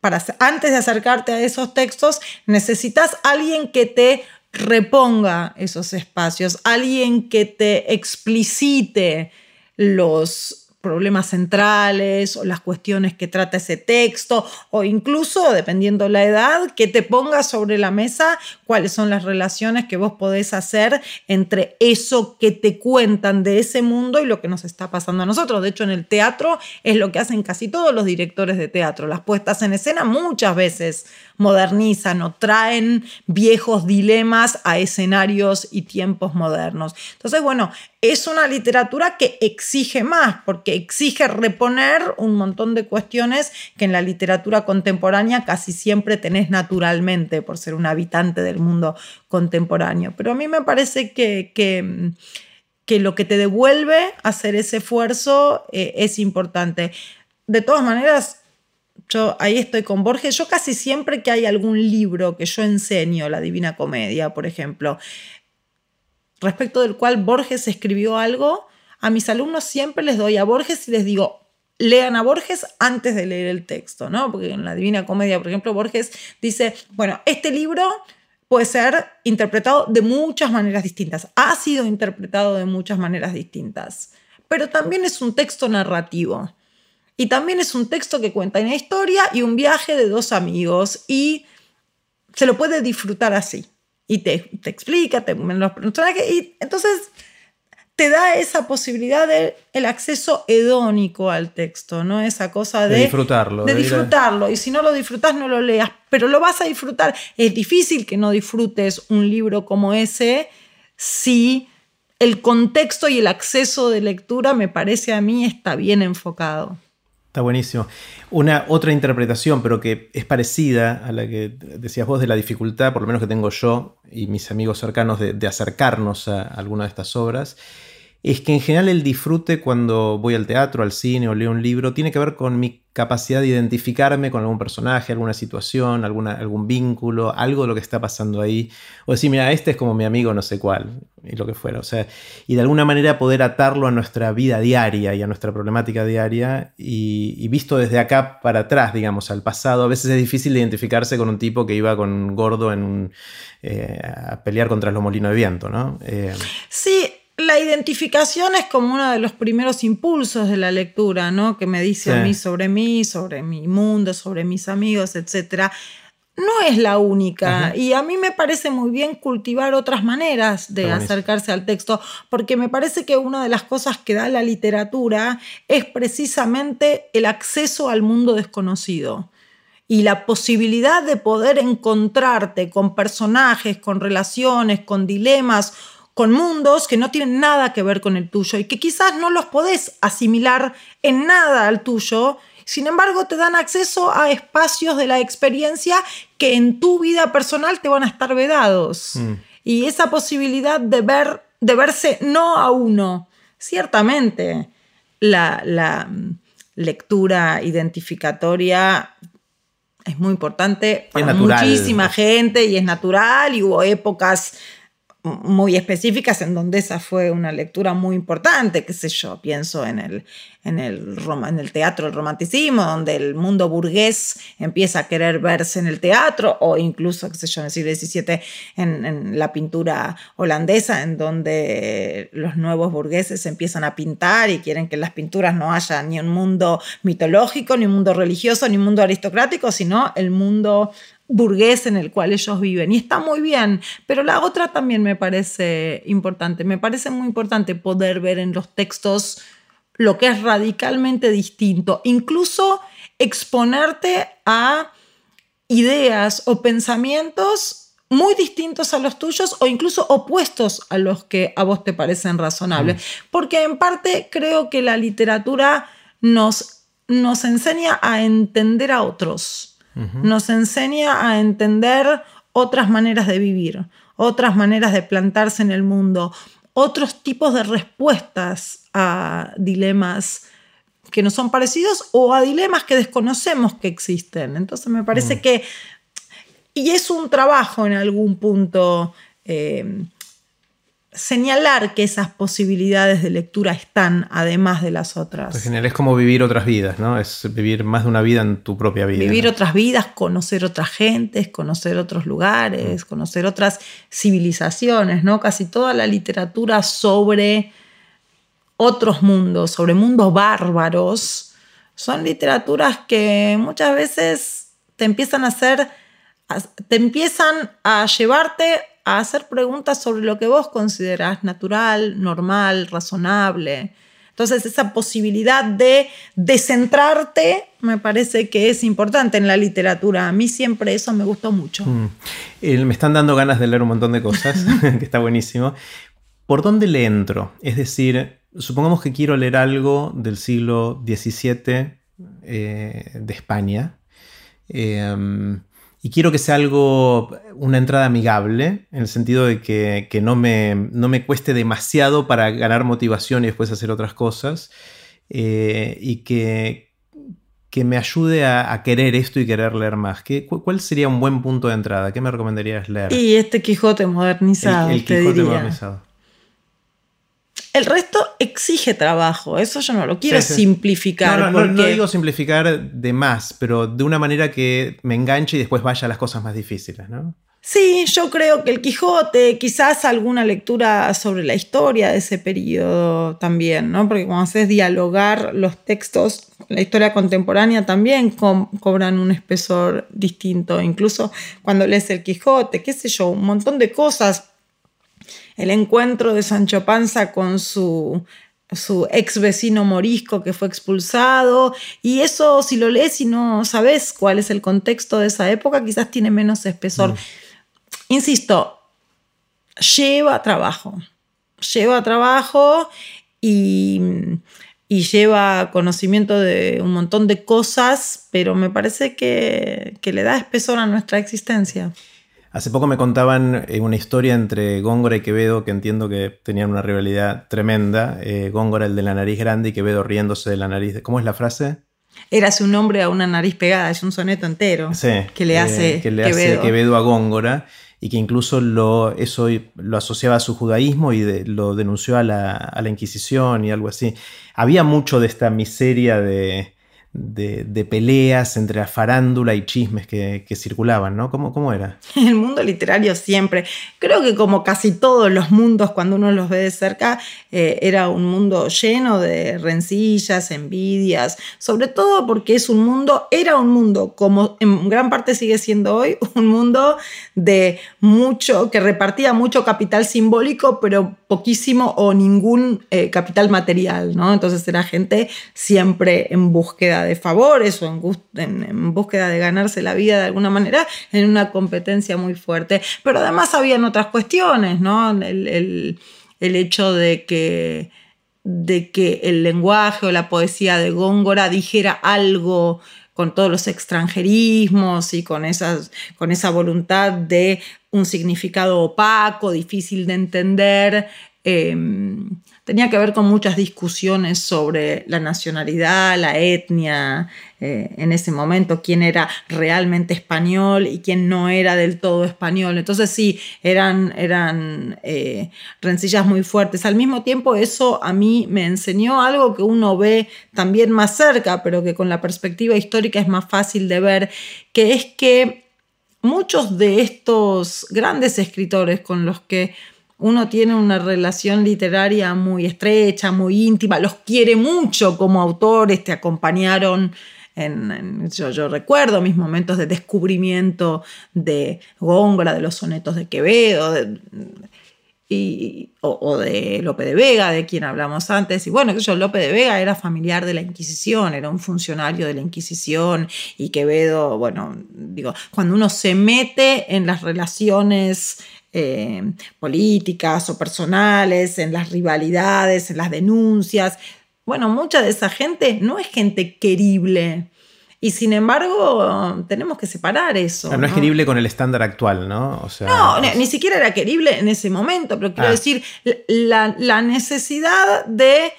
Speaker 2: para, antes de acercarte a esos textos, necesitas alguien que te reponga esos espacios, alguien que te explicite los problemas centrales o las cuestiones que trata ese texto o incluso, dependiendo la edad, que te ponga sobre la mesa cuáles son las relaciones que vos podés hacer entre eso que te cuentan de ese mundo y lo que nos está pasando a nosotros. De hecho, en el teatro es lo que hacen casi todos los directores de teatro. Las puestas en escena muchas veces modernizan o traen viejos dilemas a escenarios y tiempos modernos. Entonces, bueno, es una literatura que exige más, porque exige reponer un montón de cuestiones que en la literatura contemporánea casi siempre tenés naturalmente por ser un habitante del mundo contemporáneo. Pero a mí me parece que, que, lo que te devuelve hacer ese esfuerzo eh, es importante. De todas maneras, yo ahí estoy con Borges. Yo casi siempre que hay algún libro que yo enseño, la Divina Comedia, por ejemplo, respecto del cual Borges escribió algo, a mis alumnos siempre les doy a Borges y les digo, lean a Borges antes de leer el texto, ¿no? Porque en la Divina Comedia, por ejemplo, Borges dice, bueno, este libro puede ser interpretado de muchas maneras distintas, ha sido interpretado de muchas maneras distintas, pero también es un texto narrativo. Y también es un texto que cuenta una historia y un viaje de dos amigos y se lo puede disfrutar así. Y te, te explica, te, los personajes, y entonces te da esa posibilidad de el acceso hedónico al texto, ¿no? Esa cosa de,
Speaker 1: disfrutarlo.
Speaker 2: De, disfrutarlo. Y si no lo disfrutas, no lo leas, pero lo vas a disfrutar. Es difícil que no disfrutes un libro como ese si el contexto y el acceso de lectura, me parece a mí, está bien enfocado.
Speaker 1: Está buenísimo. Una otra interpretación, pero que es parecida a la que decías vos de la dificultad, por lo menos que tengo yo y mis amigos cercanos, de, acercarnos a alguna de estas obras, es que en general el disfrute cuando voy al teatro, al cine o leo un libro tiene que ver con mi capacidad de identificarme con algún personaje, alguna situación, algún vínculo, algo de lo que está pasando ahí. O decir, mira, este es como mi amigo no sé cuál, y lo que fuera. O sea, y de alguna manera poder atarlo a nuestra vida diaria y a nuestra problemática diaria. Y, visto desde acá para atrás, digamos, al pasado, a veces es difícil identificarse con un tipo que iba con gordo en un, eh, a pelear contra los molinos de viento, ¿no?
Speaker 2: Eh, sí, la identificación es como uno de los primeros impulsos de la lectura, ¿no? Que me dice a mí sobre mí, sobre mi mundo, sobre mis amigos, etc. No es la única. Y a mí me parece muy bien cultivar otras maneras de acercarse al texto, porque me parece que una de las cosas que da la literatura es precisamente el acceso al mundo desconocido y la posibilidad de poder encontrarte con personajes, con relaciones, con dilemas con mundos que no tienen nada que ver con el tuyo y que quizás no los podés asimilar en nada al tuyo, sin embargo te dan acceso a espacios de la experiencia que en tu vida personal te van a estar vedados. Mm. Y esa posibilidad de, ver, de verse no a uno, ciertamente la, la mm, lectura identificatoria es muy importante para muchísima gente y es natural y hubo épocas muy específicas en donde esa fue una lectura muy importante, qué sé yo, pienso en el, en el, en el teatro del romanticismo, donde el mundo burgués empieza a querer verse en el teatro, o incluso, qué sé yo, en el siglo XVII en, en la pintura holandesa, en donde los nuevos burgueses empiezan a pintar y quieren que en las pinturas no haya ni un mundo mitológico, ni un mundo religioso, ni un mundo aristocrático, sino el mundo burgués en el cual ellos viven. Y está muy bien, pero la otra también me parece importante. Me parece muy importante poder ver en los textos lo que es radicalmente distinto, incluso exponerte a ideas o pensamientos muy distintos a los tuyos o incluso opuestos a los que a vos te parecen razonables. Mm. Porque en parte creo que la literatura nos, nos enseña a entender a otros nos enseña a entender otras maneras de vivir, otras maneras de plantarse en el mundo, otros tipos de respuestas a dilemas que no son parecidos o a dilemas que desconocemos que existen. Entonces me parece mm. que, y es un trabajo en algún punto, eh, señalar que esas posibilidades de lectura están además de las otras.
Speaker 1: En general es como vivir otras vidas, ¿no? Es vivir más de una vida en tu propia vida.
Speaker 2: Vivir otras vidas, conocer otras gentes, conocer otros lugares, mm. conocer otras civilizaciones, ¿no? Casi toda la literatura sobre otros mundos, sobre mundos bárbaros, son literaturas que muchas veces te empiezan a hacer, te empiezan a llevarte a hacer preguntas sobre lo que vos considerás natural, normal, razonable. Entonces esa posibilidad de descentrarte me parece que es importante en la literatura. A mí siempre eso me gustó mucho. Mm.
Speaker 1: me están dando ganas de leer un montón de cosas, que está buenísimo. ¿Por dónde le entro? Es decir, supongamos que quiero leer algo del siglo XVII eh, de España. Em, y quiero que sea algo, una entrada amigable, en el sentido de que, no, me, no, me, cueste demasiado para ganar motivación y después hacer otras cosas. Eh, y que, que, me ayude a, querer esto y querer leer más. ¿Qué, ¿Cuál sería un buen punto de entrada? ¿Qué me recomendarías leer?
Speaker 2: Y este Quijote modernizado. El, Quijote modernizado. El resto exige trabajo, eso yo no lo quiero simplificar.
Speaker 1: No, no, digo simplificar de más, pero de una manera que me enganche y después vaya a las cosas más difíciles, ¿no?
Speaker 2: Sí, yo creo que el Quijote, quizás alguna lectura sobre la historia de ese periodo también, ¿no? Porque cuando haces dialogar los textos, la historia contemporánea también cobran un espesor distinto. Incluso cuando lees el Quijote, qué sé yo, un montón de cosas el encuentro de Sancho Panza con su, su ex vecino morisco que fue expulsado. Y eso, si lo lees y no sabes cuál es el contexto de esa época, quizás tiene menos espesor. Mm. Insisto, lleva trabajo. Lleva trabajo y, y, lleva conocimiento de un montón de cosas, pero me parece que, que le da espesor a nuestra existencia.
Speaker 1: Hace poco me contaban eh, una historia entre Góngora y Quevedo que entiendo que tenían una rivalidad tremenda. Eh, Góngora el de la nariz grande y Quevedo riéndose de la nariz. ¿Cómo es la frase?
Speaker 2: Era su nombre a una nariz pegada, es un soneto entero que le hace,
Speaker 1: eh, que le Quevedo. hace Quevedo a Góngora y que incluso lo, eso lo asociaba a su judaísmo y lo denunció a la, a la Inquisición y algo así. Había mucho de esta miseria de, de, peleas entre la farándula y chismes que, circulaban, ¿no? ¿Cómo, ¿Cómo, era?
Speaker 2: El mundo literario siempre. Creo que como casi todos los mundos, cuando uno los ve de cerca, eh, era un mundo lleno de rencillas, envidias, sobre todo porque es un mundo, era un mundo, como en gran parte sigue siendo hoy, un mundo de mucho, que repartía mucho capital simbólico, pero poquísimo o ningún eh, capital material, ¿no? Entonces era gente siempre en búsqueda de favores o en, búsqueda de ganarse la vida de alguna manera en una competencia muy fuerte. Pero además habían otras cuestiones, ¿no? El, hecho de que, de que el lenguaje o la poesía de Góngora dijera algo con todos los extranjerismos y con, esas, con esa voluntad de un significado opaco, difícil de entender. Em, tenía que ver con muchas discusiones sobre la nacionalidad, la etnia, eh, en ese momento, quién era realmente español y quién no era del todo español. Entonces sí, eran, eran eh, rencillas muy fuertes. Al mismo tiempo, eso a mí me enseñó algo que uno ve también más cerca, pero que con la perspectiva histórica es más fácil de ver, que es que muchos de estos grandes escritores con los que uno tiene una relación literaria muy estrecha, muy íntima, los quiere mucho como autores, te acompañaron en, yo, recuerdo mis momentos de descubrimiento de Góngora, de los sonetos de Quevedo, y, o, de Lope de Vega, de quien hablamos antes. Y bueno, yo, Lope de Vega era familiar de la Inquisición, era un funcionario de la Inquisición, y Quevedo, bueno, digo, cuando uno se mete en las relaciones eh, políticas o personales, en las rivalidades, en las denuncias. Bueno, mucha de esa gente no es gente querible. Y sin embargo, tenemos que separar eso.
Speaker 1: no, es querible con el estándar actual, ¿no?
Speaker 2: O sea, no, ni, siquiera era querible en ese momento, pero quiero ah. decir, la, la necesidad de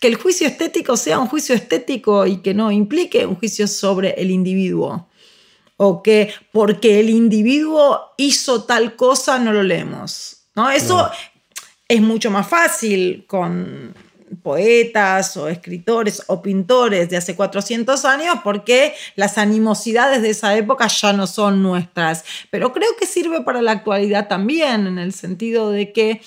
Speaker 2: que el juicio estético sea un juicio estético y que no implique un juicio sobre el individuo o que porque el individuo hizo tal cosa no lo leemos. ¿no? Eso es mucho más fácil con poetas o escritores o pintores de hace 400 años porque las animosidades de esa época ya no son nuestras. Pero creo que sirve para la actualidad también, en el sentido de que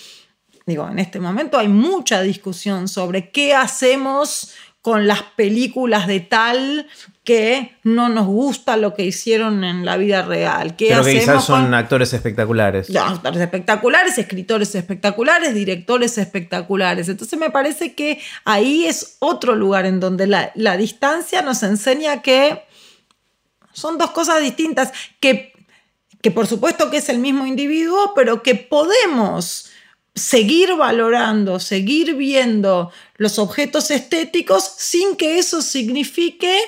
Speaker 2: digo, en este momento hay mucha discusión sobre qué hacemos con las películas de tal que no nos gusta lo que hicieron en la vida real. ¿Qué
Speaker 1: Pero que quizás son actores espectaculares.
Speaker 2: actores espectaculares, escritores espectaculares, directores espectaculares. Entonces me parece que ahí es otro lugar en donde la, la distancia nos enseña que son dos cosas distintas, que, que por supuesto que es el mismo individuo, pero que podemos seguir valorando, seguir viendo los objetos estéticos sin que eso signifique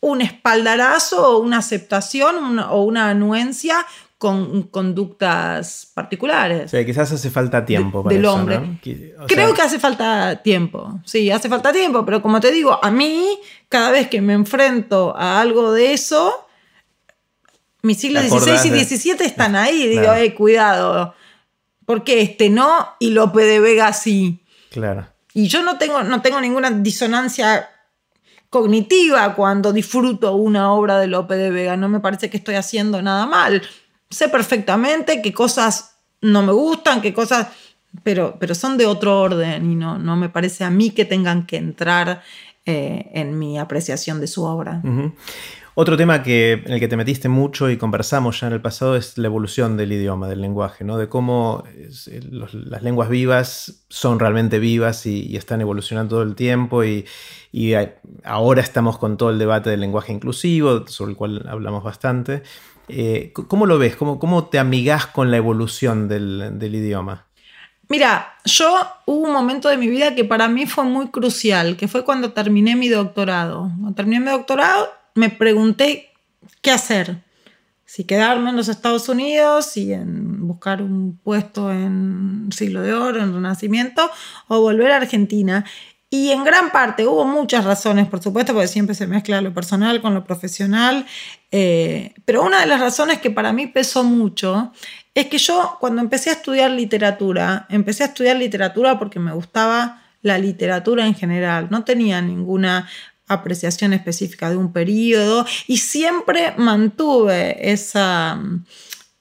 Speaker 2: un espaldarazo o una aceptación o una anuencia con conductas particulares.
Speaker 1: Sí, quizás hace falta tiempo para
Speaker 2: del hombre. Creo que hace falta tiempo, sí, hace falta tiempo, pero como te digo, a mí, cada vez que me enfrento a algo de eso, mis siglos XVI y XVII están ahí, digo, eh, cuidado, porque este no y Lope de Vega sí.
Speaker 1: Claro.
Speaker 2: Y yo no tengo, no tengo ninguna disonancia cognitiva cuando disfruto una obra de Lope de Vega. No me parece que estoy haciendo nada mal. Sé perfectamente qué cosas no me gustan, qué cosas, pero, pero son de otro orden y no, no me parece a mí que tengan que entrar eh, en mi apreciación de su obra.
Speaker 1: Otro tema que, en el que te metiste mucho y conversamos ya en el pasado es la evolución del idioma, del lenguaje, ¿no? de cómo eh, las lenguas vivas son realmente vivas y, están evolucionando todo el tiempo y, ahora estamos con todo el debate del lenguaje inclusivo, sobre el cual hablamos bastante. Eh, ¿Cómo lo ves? ¿Cómo, ¿Cómo, te amigás con la evolución del idioma?
Speaker 2: Mira, yo hubo un momento de mi vida que para mí fue muy crucial, que fue cuando terminé mi doctorado. Cuando terminé mi doctorado me pregunté qué hacer. Si quedarme en los Estados Unidos y en buscar un puesto en siglo de oro, en renacimiento, o volver a Argentina. Y en gran parte hubo muchas razones, por supuesto, porque siempre se mezcla lo personal con lo profesional, eh, pero una de las razones que para mí pesó mucho es que yo cuando empecé a estudiar literatura, empecé a estudiar literatura porque me gustaba la literatura en general, no tenía ninguna apreciación específica de un periodo y siempre mantuve esa,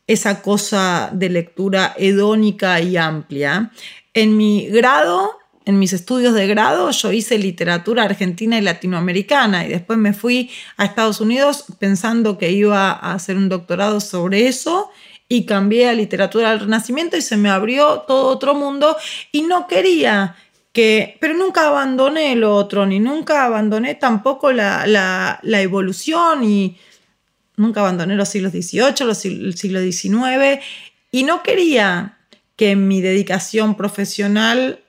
Speaker 2: esa cosa de lectura hedónica y amplia. En mi grado, en mis estudios de grado, yo hice literatura argentina y latinoamericana y después me fui a Estados Unidos pensando que iba a hacer un doctorado sobre eso y cambié a literatura del Renacimiento y se me abrió todo otro mundo y no quería pero nunca abandoné lo otro, ni nunca abandoné tampoco la, evolución y nunca abandoné los siglos XVIII, los, el siglo XIX y no quería que mi dedicación profesional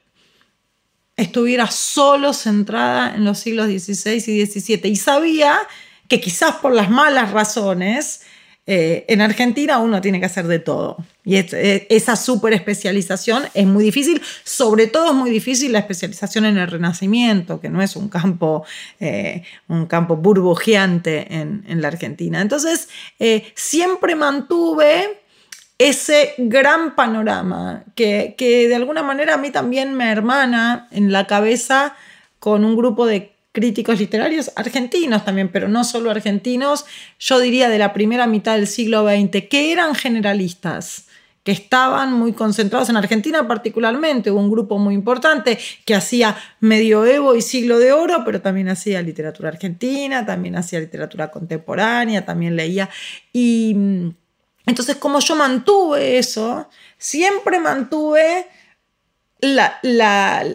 Speaker 2: estuviera solo centrada en los siglos XVI y XVII y sabía que quizás por las malas razones eh, en Argentina uno tiene que hacer de todo. Y eh, esa super especialización es muy difícil. Sobre todo es muy difícil la especialización en el Renacimiento, que no es un campo, eh, un campo burbujeante en, la Argentina. Entonces, siempre mantuve ese gran panorama que, que de alguna manera a mí también me hermana en la cabeza con un grupo de críticos literarios argentinos también, pero no solo argentinos, yo diría de la primera mitad del siglo XX, que eran generalistas que estaban muy concentrados en Argentina particularmente. Hubo un grupo muy importante que hacía medioevo y siglo de oro, pero también hacía literatura argentina, también hacía literatura contemporánea, también leía. Y mm, entonces como yo mantuve eso, siempre mantuve la, la,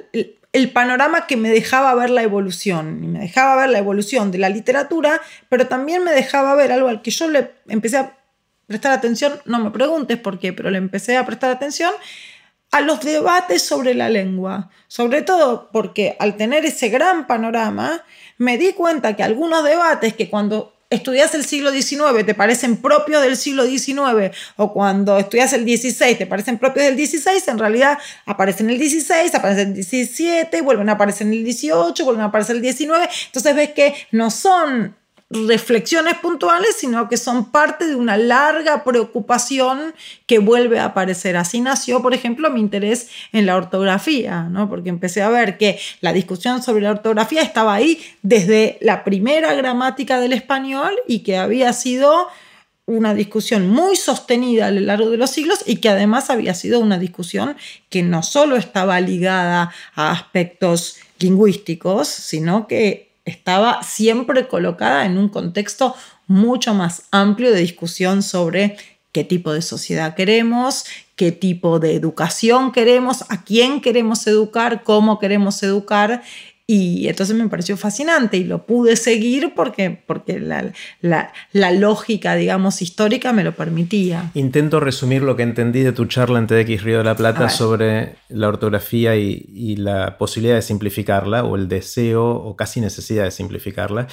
Speaker 2: el panorama que me dejaba ver la evolución, y me dejaba ver la evolución de la literatura, pero también me dejaba ver algo al que yo le empecé a prestar atención, no me preguntes por qué, pero le empecé a prestar atención a los debates sobre la lengua, sobre todo porque al tener ese gran panorama, me di cuenta que algunos debates que cuando estudias el siglo XIX te parecen propios del siglo XIX o cuando estudias el XVI te parecen propios del XVI, en realidad aparecen en el XVI, aparecen en el XVII, vuelven a aparecer en el XVIII, vuelven a aparecer el XIX. Entonces ves que no son reflexiones puntuales, sino que son parte de una larga preocupación que vuelve a aparecer. Así nació, por ejemplo, mi interés en la ortografía, ¿no? porque empecé a ver que la discusión sobre la ortografía estaba ahí desde la primera gramática del español y que había sido una discusión muy sostenida a lo largo de los siglos y que además había sido una discusión que no solo estaba ligada a aspectos lingüísticos, sino que estaba siempre colocada en un contexto mucho más amplio de discusión sobre qué tipo de sociedad queremos, qué tipo de educación queremos, a quién queremos educar, cómo queremos educar. Y entonces me pareció fascinante y lo pude seguir porque, porque la, la, lógica, digamos, histórica me lo permitía.
Speaker 1: Intento resumir lo que entendí de tu charla en TX Río de la Plata sobre la ortografía y, y la posibilidad de simplificarla, o el deseo, o casi necesidad de simplificarla.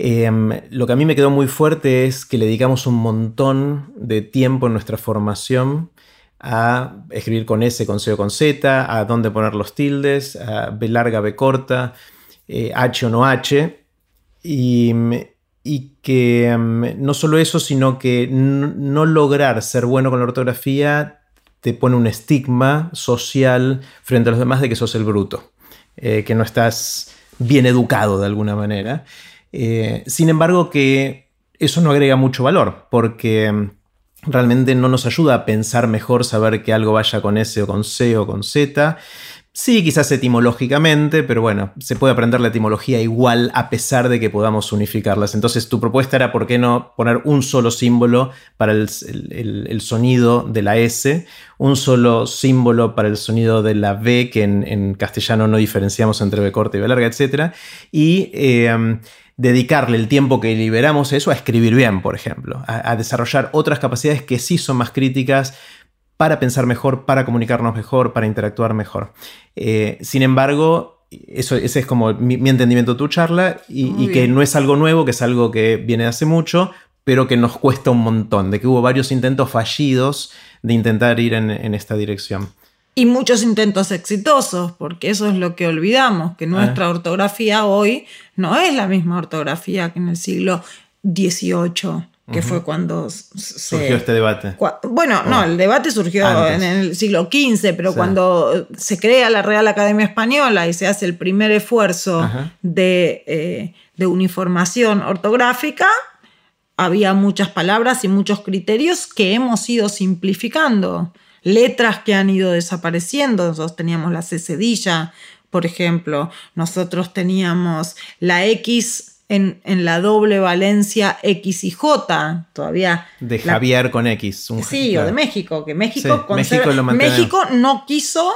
Speaker 1: Em, lo que a mí me quedó muy fuerte es que le dedicamos un montón de tiempo en nuestra formación a escribir con S, con C o con Z, a dónde poner los tildes, a B larga, B corta, eh, H o no H. Y, que em, no solo eso, sino que no lograr ser bueno con la ortografía te pone un estigma social frente a los demás de que sos el bruto, eh, que no estás bien educado de alguna manera. Eh, sin embargo, que eso no agrega mucho valor, porque mm, realmente no nos ayuda a pensar mejor, saber que algo vaya con S o con C o con Z. Sí, quizás etimológicamente, pero bueno, se puede aprender la etimología igual a pesar de que podamos unificarlas. Entonces tu propuesta era, ¿por qué no poner un solo símbolo para el, sonido de la S, un solo símbolo para el sonido de la B, que en, castellano no diferenciamos entre B corta y B larga, etc. Y eh, dedicarle el tiempo que liberamos a eso a escribir bien, por ejemplo, a, desarrollar otras capacidades que sí son más críticas para pensar mejor, para comunicarnos mejor, para interactuar mejor. Eh, sin embargo, eso, ese es como mi, entendimiento de tu charla y, que no es algo nuevo, que es algo que viene de hace mucho, pero que nos cuesta un montón, de que hubo varios intentos fallidos de intentar ir en esta dirección
Speaker 2: y muchos intentos exitosos, porque eso es lo que olvidamos, que nuestra ah. ortografía hoy no es la misma ortografía que en el siglo XVIII, que fue cuando
Speaker 1: surgió este debate.
Speaker 2: bueno, no, el debate surgió en el siglo XV, pero cuando se crea la Real Academia Española y se hace el primer esfuerzo de, eh, de uniformación ortográfica, había muchas palabras y muchos criterios que hemos ido simplificando letras que han ido desapareciendo. Nosotros teníamos la C cedilla, por ejemplo. Nosotros teníamos la X en, la doble valencia X y J. Todavía.
Speaker 1: De Javier con X.
Speaker 2: sí, o de México, que México, México, no quiso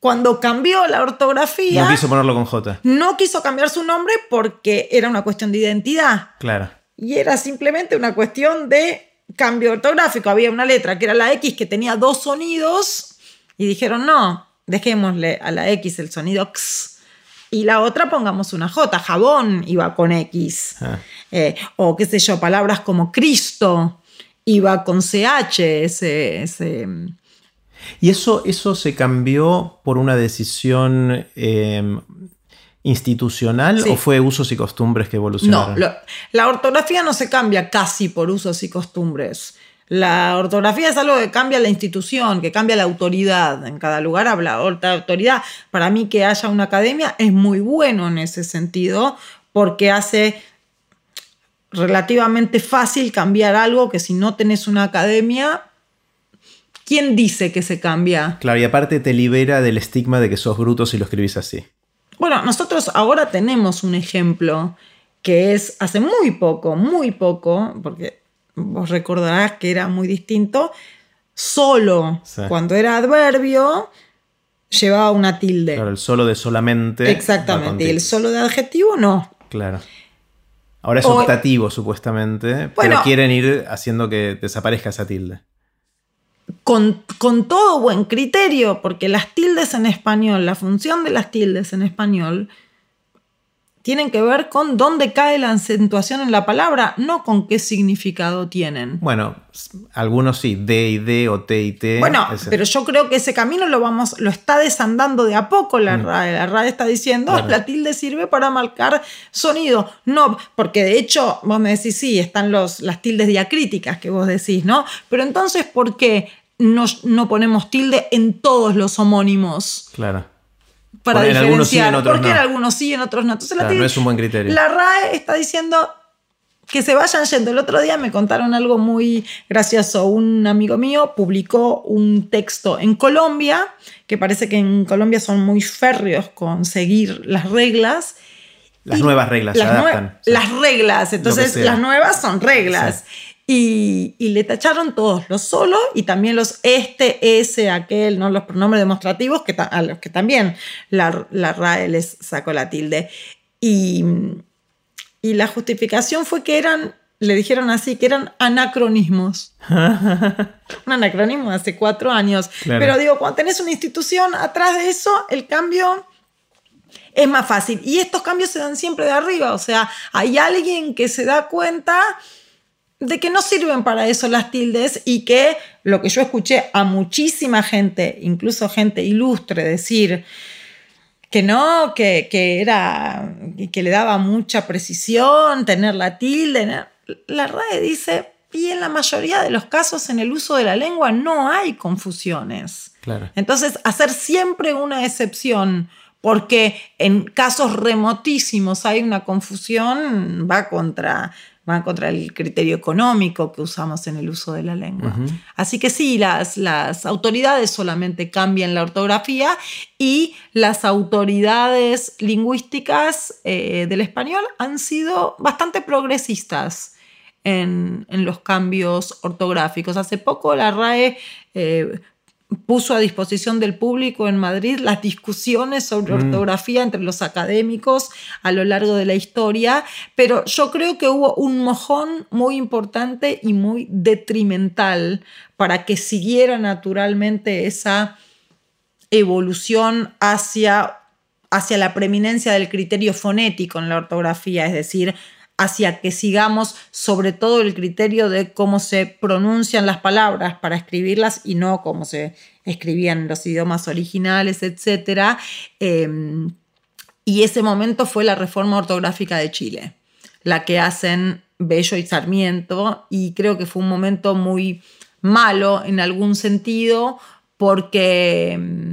Speaker 2: cuando cambió la ortografía.
Speaker 1: No quiso ponerlo con J.
Speaker 2: No quiso cambiar su nombre porque era una cuestión de identidad.
Speaker 1: Claro.
Speaker 2: Y era simplemente una cuestión de cambio ortográfico. Había una letra que era la X que tenía dos sonidos y dijeron, no, dejémosle a la X el sonido X y la otra pongamos una J. Jabón iba con X. Ah. Eh, o qué sé yo, palabras como Cristo iba con CH. Ese,
Speaker 1: ¿Y eso, eso se cambió por una decisión em, institucional o fue usos y costumbres que evolucionaron?
Speaker 2: No, la ortografía no se cambia casi por usos y costumbres. La ortografía es algo que cambia la institución, que cambia la autoridad. En cada lugar habla otra autoridad. Para mí que haya una academia es muy bueno en ese sentido porque hace relativamente fácil cambiar algo que si no tenés una academia, ¿quién dice que se cambia?
Speaker 1: Claro, y aparte te libera del estigma de que sos bruto si lo escribís así.
Speaker 2: Bueno, nosotros ahora tenemos un ejemplo que es hace muy poco, muy poco, porque vos recordarás que era muy distinto, solo cuando era adverbio llevaba una tilde.
Speaker 1: Claro, el solo de solamente.
Speaker 2: Exactamente, y el solo de adjetivo no.
Speaker 1: Claro. Ahora es optativo, supuestamente, pero quieren ir haciendo que desaparezca esa tilde
Speaker 2: con, todo buen criterio, porque las tildes en español, la función de las tildes en español, tienen que ver con dónde cae la acentuación en la palabra, no con qué significado tienen.
Speaker 1: Bueno, algunos sí, D y D o T y T.
Speaker 2: Bueno, pero yo creo que ese camino lo vamos, lo está desandando de a poco la mm. RAE. La RAE está diciendo, la tilde sirve para marcar sonido. No, porque de hecho, vos me decís, sí, están los, las tildes diacríticas que vos decís, ¿no? Pero entonces, ¿por qué no, ponemos tilde en todos los homónimos.
Speaker 1: Claro.
Speaker 2: Para diferenciar. Algunos sí, en otros Porque en algunos sí, en otros no. Entonces
Speaker 1: no es un buen criterio.
Speaker 2: La RAE está diciendo que se vayan yendo. El otro día me contaron algo muy gracioso. Un amigo mío publicó un texto en Colombia, que parece que en Colombia son muy férreos con seguir las reglas.
Speaker 1: Las nuevas reglas
Speaker 2: las
Speaker 1: se adaptan.
Speaker 2: Las reglas, entonces las nuevas son reglas. Y, y le tacharon todos los solo y también los este, ese, aquel, ¿no? los pronombres demostrativos que a los que también la, la RAE les sacó la tilde. Y, y la justificación fue que eran, le dijeron así, que eran anacronismos. Un anacronismo de hace cuatro años.
Speaker 1: Claro.
Speaker 2: Pero digo, cuando tenés una institución atrás de eso, el cambio es más fácil. Y estos cambios se dan siempre de arriba. O sea, hay alguien que se da cuenta de que no sirven para eso las tildes y que lo que yo escuché a muchísima gente, incluso gente ilustre, decir que no, que, que era, que le daba mucha precisión tener la tilde. ¿no? La RAE dice, y en la mayoría de los casos en el uso de la lengua no hay confusiones.
Speaker 1: Claro.
Speaker 2: Entonces, hacer siempre una excepción, porque en casos remotísimos hay una confusión, va contra, va contra el criterio económico que usamos en el uso de la lengua. Así que sí, las, las autoridades solamente cambian la ortografía y las autoridades lingüísticas eh, del español han sido bastante progresistas en, en los cambios ortográficos. Hace poco la RAE eh, puso a disposición del público en Madrid las discusiones sobre
Speaker 1: Mm.
Speaker 2: ortografía entre los académicos a lo largo de la historia, pero yo creo que hubo un mojón muy importante y muy detrimental para que siguiera naturalmente esa evolución hacia, hacia la preeminencia del criterio fonético en la ortografía, es decir, hacia que sigamos sobre todo el criterio de cómo se pronuncian las palabras para escribirlas y no cómo se escribían en los idiomas originales, etc. Eh, y ese momento fue la reforma ortográfica de Chile, la que hacen Bello y Sarmiento, y creo que fue un momento muy malo en algún sentido, porque mm,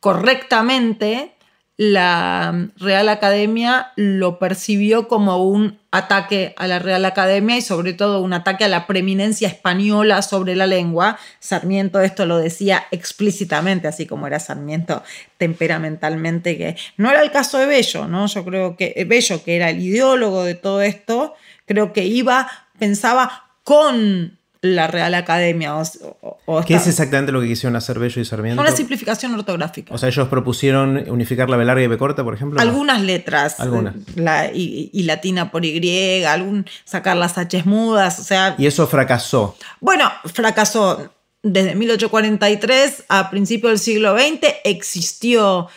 Speaker 2: correctamente la Real Academia lo percibió como un ataque a la Real Academia y sobre todo un ataque a la preeminencia española sobre la lengua. Sarmiento esto lo decía explícitamente, así como era Sarmiento temperamentalmente, que no era el caso de Bello, ¿no? Yo creo que Bello, que era el ideólogo de todo esto, creo que iba, pensaba con la Real Academia. O, o- o
Speaker 1: ¿Qué es exactamente lo que quisieron hacer Bello y Sarmiento?
Speaker 2: una simplificación ortográfica.
Speaker 1: O sea, ellos propusieron unificar la B larga y B corta, por ejemplo.
Speaker 2: Algunas letras.
Speaker 1: Algunas.
Speaker 2: La, y, y latina por Y, algún, sacar las H mudas. O sea,
Speaker 1: Y eso fracasó.
Speaker 2: bueno, fracasó. Desde 1843 a principios del siglo XX existió.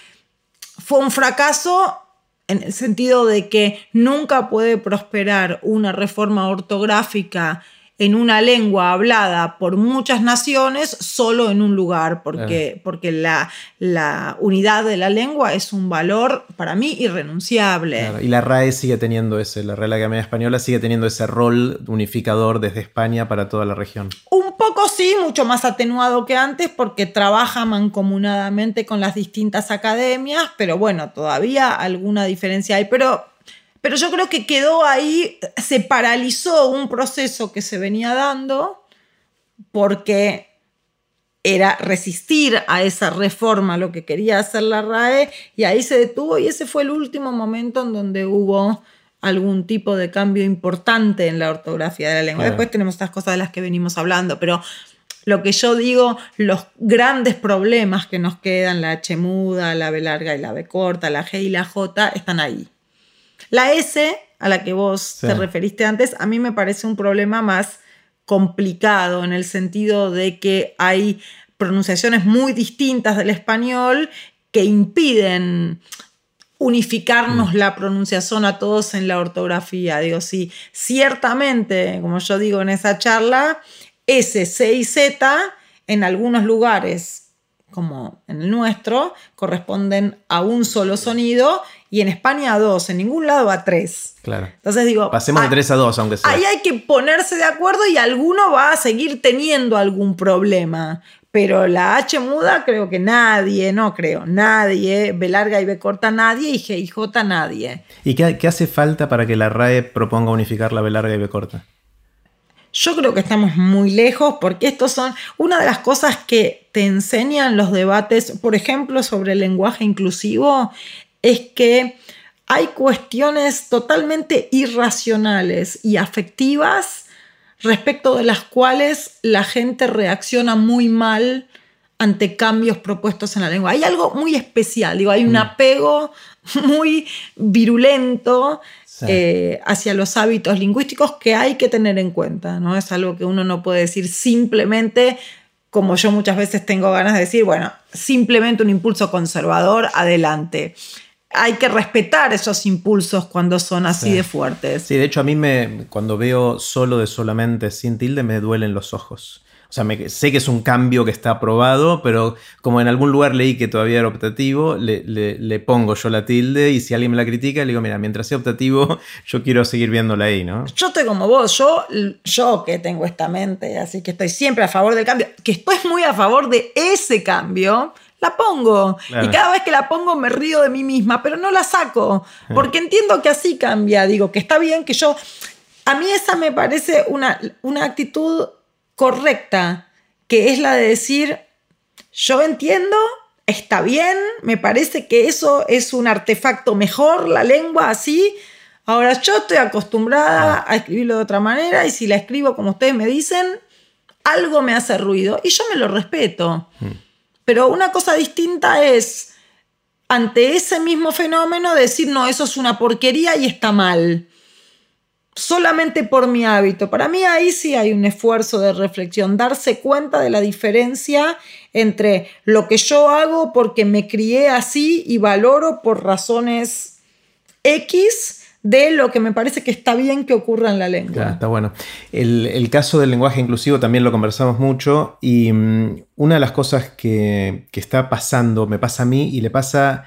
Speaker 2: Fue un fracaso en el sentido de que nunca puede prosperar una reforma ortográfica en una lengua hablada por muchas naciones solo en un lugar, porque, porque la, la unidad de la lengua es un valor para mí irrenunciable.
Speaker 1: Claro, Y la RAE sigue teniendo ese, la Real Academia Española sigue teniendo ese rol unificador desde España para toda la región.
Speaker 2: Un poco sí, mucho más atenuado que antes porque trabaja mancomunadamente con las distintas academias, pero bueno, todavía alguna diferencia hay. Pero, pero yo creo que quedó ahí, se paralizó un proceso que se venía dando porque era resistir a esa reforma, lo que quería hacer la RAE, y ahí se detuvo y ese fue el último momento en donde hubo algún tipo de cambio importante en la ortografía de la lengua.
Speaker 1: Claro.
Speaker 2: Después tenemos estas cosas de las que venimos hablando, pero lo que yo digo, los grandes problemas que nos quedan, la H muda, la B larga y la B corta, la G y la J, están ahí. La S, a la que vos
Speaker 1: Sí.
Speaker 2: te referiste antes, a mí me parece un problema más complicado en el sentido de que hay pronunciaciones muy distintas del español que impiden unificarnos la pronunciación a todos en la ortografía. Digo, sí, ciertamente, como yo digo en esa charla, S, C y Z en algunos lugares como en el nuestro, corresponden a un solo sonido y en España a dos, en ningún lado a tres.
Speaker 1: Claro.
Speaker 2: Entonces digo,
Speaker 1: Pasemos de
Speaker 2: ah,
Speaker 1: 3 a 2, aunque sea.
Speaker 2: Ahí hay que ponerse de acuerdo y alguno va a seguir teniendo algún problema. pero la H muda creo que nadie, no creo, nadie, B larga y B corta nadie y G y J nadie.
Speaker 1: ¿Y qué, qué hace falta para que la RAE proponga unificar la B larga y B corta?
Speaker 2: Yo creo que estamos muy lejos porque estos son una de las cosas que te enseñan los debates, por ejemplo, sobre el lenguaje inclusivo, es que hay cuestiones totalmente irracionales y afectivas respecto de las cuales la gente reacciona muy mal ante cambios propuestos en la lengua. Hay algo muy especial, digo, hay un mm. apego muy virulento eh, hacia los hábitos lingüísticos que hay que tener en cuenta, ¿no? Es algo que uno no puede decir simplemente, como yo muchas veces tengo ganas de decir, bueno, simplemente un impulso conservador, adelante hay que respetar esos impulsos cuando son así de fuertes.
Speaker 1: Sí, de hecho a mí me, cuando veo solo de solamente sin tilde me duelen los ojos. O sea, sé que es un cambio que está aprobado, pero como en algún lugar leí que todavía era optativo, le, pongo yo la tilde y si alguien me la critica, le digo, mira, mientras sea optativo, yo quiero seguir viéndola ahí, ¿no?
Speaker 2: Yo estoy como vos, yo, yo que tengo esta mente, así que estoy siempre a favor del cambio, que estoy muy a favor de ese cambio, la pongo. Y cada vez que la pongo me río de mí misma, pero no la saco, porque entiendo que así cambia. Digo, que está bien que yo... A mí esa me parece una, una actitud correcta, que es la de decir, yo entiendo, está bien, me parece que eso es un artefacto mejor, la lengua así. Ahora yo estoy acostumbrada a escribirlo de otra manera y si la escribo como ustedes me dicen, algo me hace ruido y yo me lo respeto. Hmm. Pero una cosa distinta es, ante ese mismo fenómeno, decir, no, eso es una porquería y está mal. Solamente por mi hábito. Para mí ahí sí hay un esfuerzo de reflexión, darse cuenta de la diferencia entre lo que yo hago porque me crié así y valoro por razones X de lo que me parece que está bien que ocurra en la lengua.
Speaker 1: está bueno. El, caso del lenguaje inclusivo también lo conversamos mucho y mm, una de las cosas que, está pasando, me pasa a mí y le pasa...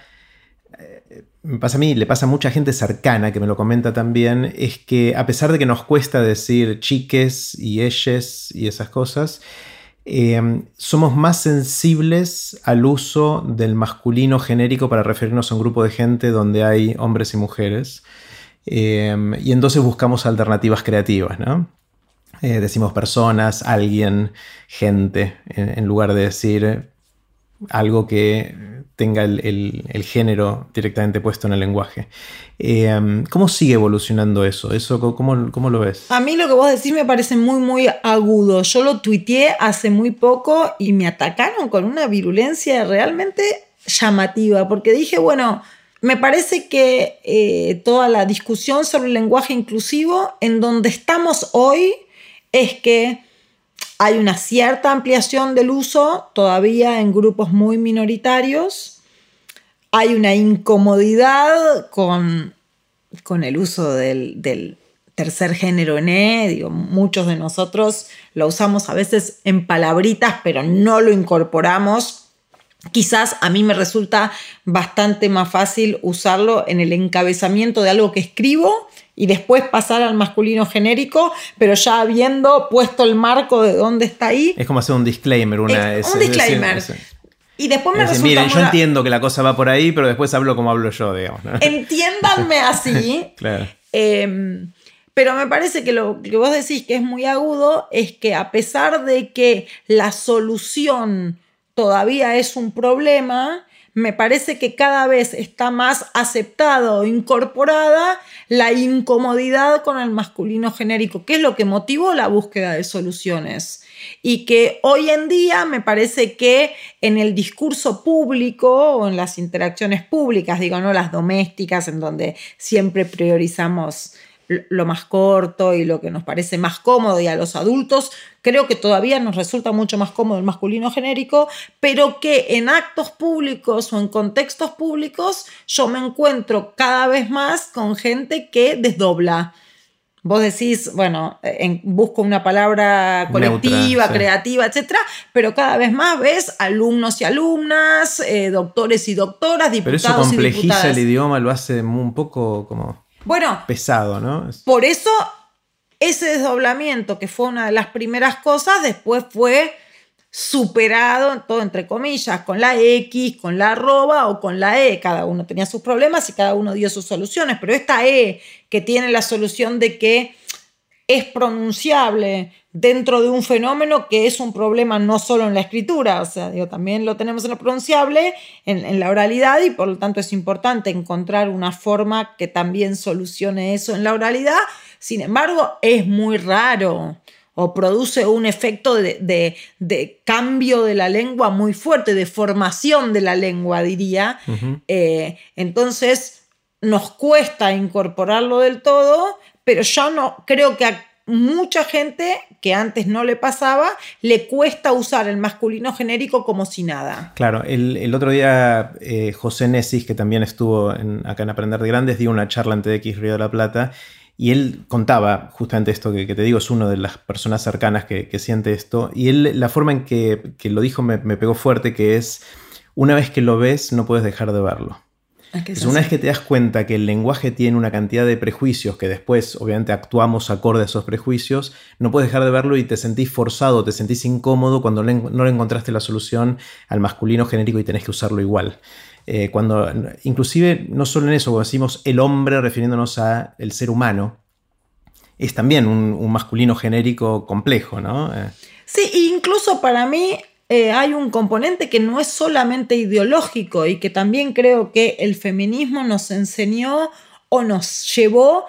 Speaker 1: Eh, me pasa a mí, le pasa a mucha gente cercana que me lo comenta también, es que a pesar de que nos cuesta decir chiques y ellas y esas cosas, em, somos más sensibles al uso del masculino genérico para referirnos a un grupo de gente donde hay hombres y mujeres. Em, y entonces buscamos alternativas creativas, ¿no? Eh, decimos personas, alguien, gente, en, lugar de decir algo que tenga el, género directamente puesto en el lenguaje. Em, ¿Cómo sigue evolucionando eso? cómo, ¿Cómo lo ves?
Speaker 2: A mí lo que vos decís me parece muy, muy agudo. Yo lo tuiteé hace muy poco y me atacaron con una virulencia realmente llamativa, porque dije, bueno, me parece que eh, toda la discusión sobre el lenguaje inclusivo, en donde estamos hoy, es que hay una cierta ampliación del uso todavía en grupos muy minoritarios, hay una incomodidad con, con el uso del, del tercer género en E, muchos de nosotros lo usamos a veces en palabritas, pero no lo incorporamos Quizás a mí me resulta bastante más fácil usarlo en el encabezamiento de algo que escribo y después pasar al masculino genérico, pero ya habiendo puesto el marco de dónde está ahí.
Speaker 1: Es como hacer un disclaimer. Una,
Speaker 2: un disclaimer. y después me resulta
Speaker 1: Miren, yo entiendo que la cosa va por ahí, pero después hablo como hablo yo, digamos.
Speaker 2: Entiéndanme así. claro. Em, pero me parece que lo que vos decís que es muy agudo es que a pesar de que la solución todavía es un problema, me parece que cada vez está más aceptado o incorporada la incomodidad con el masculino genérico, que es lo que motivó la búsqueda de soluciones. Y que hoy en día me parece que en el discurso público o en las interacciones públicas, digo, no las domésticas, en donde siempre priorizamos lo más corto y lo que nos parece más cómodo y a los adultos creo que todavía nos resulta mucho más cómodo el masculino genérico, pero que en actos públicos o en contextos públicos yo me encuentro cada vez más con gente que desdobla. Vos decís, bueno, busco una palabra colectiva, creativa, etcétera, pero cada vez más ves alumnos y alumnas, eh, doctores y doctoras, diputados
Speaker 1: Pero eso complejiza el idioma, lo hace un poco como bueno, pesado, ¿no?
Speaker 2: Por eso ese desdoblamiento, que fue una de las primeras cosas, después fue superado, todo entre comillas, con la X, con la arroba o con la E. Cada uno tenía sus problemas y cada uno dio sus soluciones, pero esta E que tiene la solución de que es pronunciable dentro de un fenómeno que es un problema no solo en la escritura, o sea, digo, también lo tenemos en lo pronunciable, en, en, la oralidad, y por lo tanto es importante encontrar una forma que también solucione eso en la oralidad. Sin embargo, es muy raro o produce un efecto de, cambio de la lengua muy fuerte, de formación de la lengua, diría. Eh, entonces, nos cuesta incorporarlo del todo, pero yo no creo que a mucha gente que antes no le pasaba, le cuesta usar el masculino genérico como si nada.
Speaker 1: Claro, el, otro día eh, José Nesis, que también estuvo acá en Aprender de Grandes, dio una charla en TX Río de la Plata y él contaba justamente esto que, te digo, es una de las personas cercanas que, siente esto. Y él, la forma en que, lo dijo me, pegó fuerte, que es, una vez que lo ves, no puedes dejar de verlo. Ah, es una vez que te das cuenta que el lenguaje tiene una cantidad de prejuicios, que después obviamente actuamos acorde a esos prejuicios, no puedes dejar de verlo y te sentís forzado, te sentís incómodo cuando no le encontraste la solución al masculino genérico y tenés que usarlo igual. Eh, cuando, inclusive, no solo en eso, cuando decimos el hombre refiriéndonos a el ser humano, es también un, masculino genérico complejo, ¿no? Eh.
Speaker 2: Sí, incluso para mí eh, hay un componente que no es solamente ideológico y que también creo que el feminismo nos enseñó o nos llevó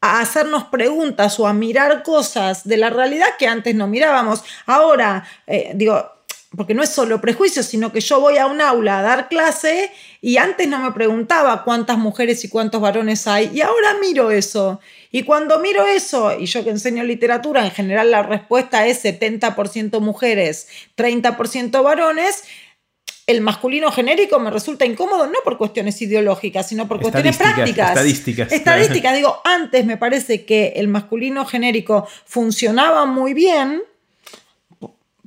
Speaker 2: a hacernos preguntas o a mirar cosas de la realidad que antes no mirábamos. Ahora, digo, porque no es solo prejuicio, sino que yo voy a un aula a dar clase y antes no me preguntaba cuántas mujeres y cuántos varones hay y ahora miro eso. Y cuando miro eso, y yo que enseño literatura, en general la respuesta es 70% mujeres, 30% varones, el masculino genérico me resulta incómodo no por cuestiones ideológicas, sino por cuestiones prácticas.
Speaker 1: Estadísticas.
Speaker 2: Estadísticas. Digo, antes me parece que el masculino genérico funcionaba muy bien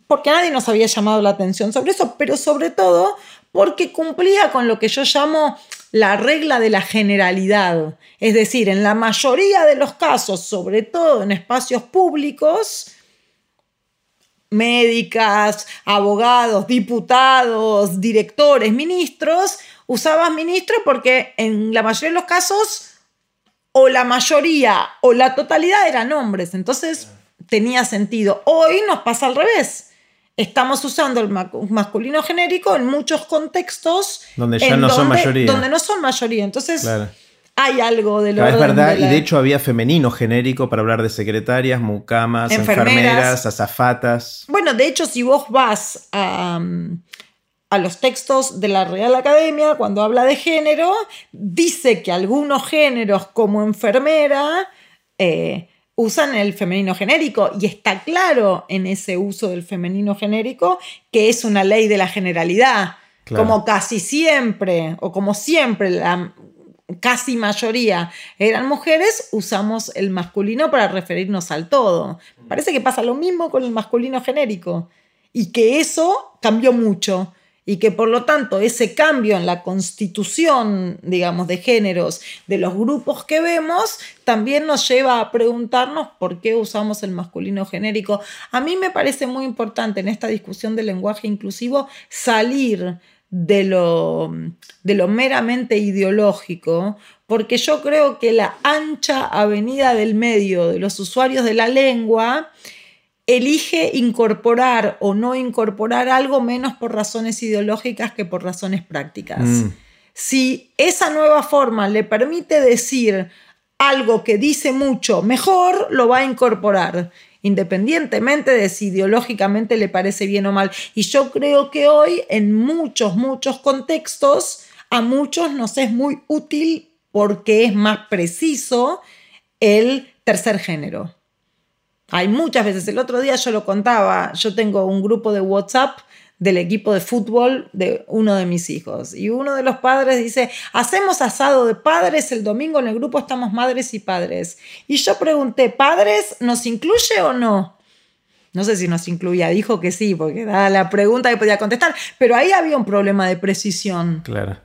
Speaker 2: porque nadie nos había llamado la atención sobre eso, pero sobre todo porque cumplía con lo que yo llamo la regla de la generalidad. Es decir, en la mayoría de los casos, sobre todo en espacios públicos, médicas, abogados, diputados, directores, ministros, usabas ministro porque en la mayoría de los casos o la mayoría o la totalidad eran hombres, entonces tenía sentido. Hoy nos pasa al revés estamos usando el masculino genérico en muchos contextos
Speaker 1: donde ya no son mayoría.
Speaker 2: Donde no son mayoría. Entonces, hay algo de lo
Speaker 1: Es verdad, y de hecho había femenino genérico para hablar de secretarias, mucamas, enfermeras, azafatas.
Speaker 2: Bueno, de hecho, si vos vas a, a los textos de la Real Academia, cuando habla de género, dice que algunos géneros, como enfermera, eh, usan el femenino genérico y está claro en ese uso del femenino genérico que es una ley de la generalidad. Como casi siempre, o como siempre, la casi mayoría eran mujeres, usamos el masculino para referirnos al todo. Parece que pasa lo mismo con el masculino genérico y que eso cambió mucho y que por lo tanto ese cambio en la constitución, digamos, de géneros de los grupos que vemos, también nos lleva a preguntarnos por qué usamos el masculino genérico. A mí me parece muy importante en esta discusión del lenguaje inclusivo salir de lo, de lo meramente ideológico, porque yo creo que la ancha avenida del medio de los usuarios de la lengua elige incorporar o no incorporar algo menos por razones ideológicas que por razones prácticas. Mm. Si esa nueva forma le permite decir algo que dice mucho mejor, lo va a incorporar, independientemente de si ideológicamente le parece bien o mal. Y yo creo que hoy, en muchos, muchos contextos, a muchos nos es muy útil porque es más preciso el tercer género. Hay muchas veces, el otro día yo lo contaba, yo tengo un grupo de WhatsApp del equipo de fútbol de uno de mis hijos. Y uno de los padres dice, hacemos asado de padres, el domingo en el grupo estamos madres y padres. Y yo pregunté, ¿padres nos incluye o no? No sé si nos incluía, dijo que sí, porque daba la pregunta que podía contestar, pero ahí había un problema de precisión.
Speaker 1: Claro.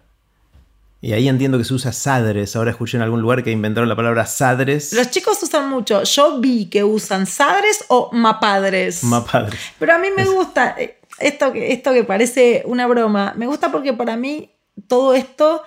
Speaker 1: Y ahí entiendo que se usa sadres. Ahora escuché en algún lugar que inventaron la palabra sadres.
Speaker 2: Los chicos usan mucho. Yo vi que usan sadres o mapadres.
Speaker 1: Mapadres.
Speaker 2: Pero a mí me gusta eh, esto que, esto que parece una broma. Me gusta porque para mí todo esto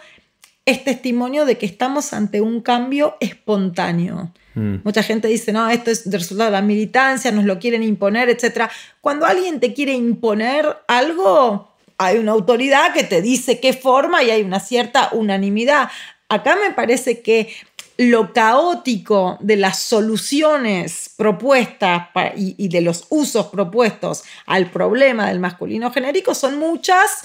Speaker 2: es testimonio de que estamos ante un cambio espontáneo. Mm. Mucha gente dice, no, esto es el resultado de la militancia, nos lo quieren imponer, etc. Cuando alguien te quiere imponer algo, hay una autoridad que te dice qué forma y hay una cierta unanimidad. Acá me parece que lo caótico de las soluciones propuestas y, de los usos propuestos al problema del masculino genérico son muchas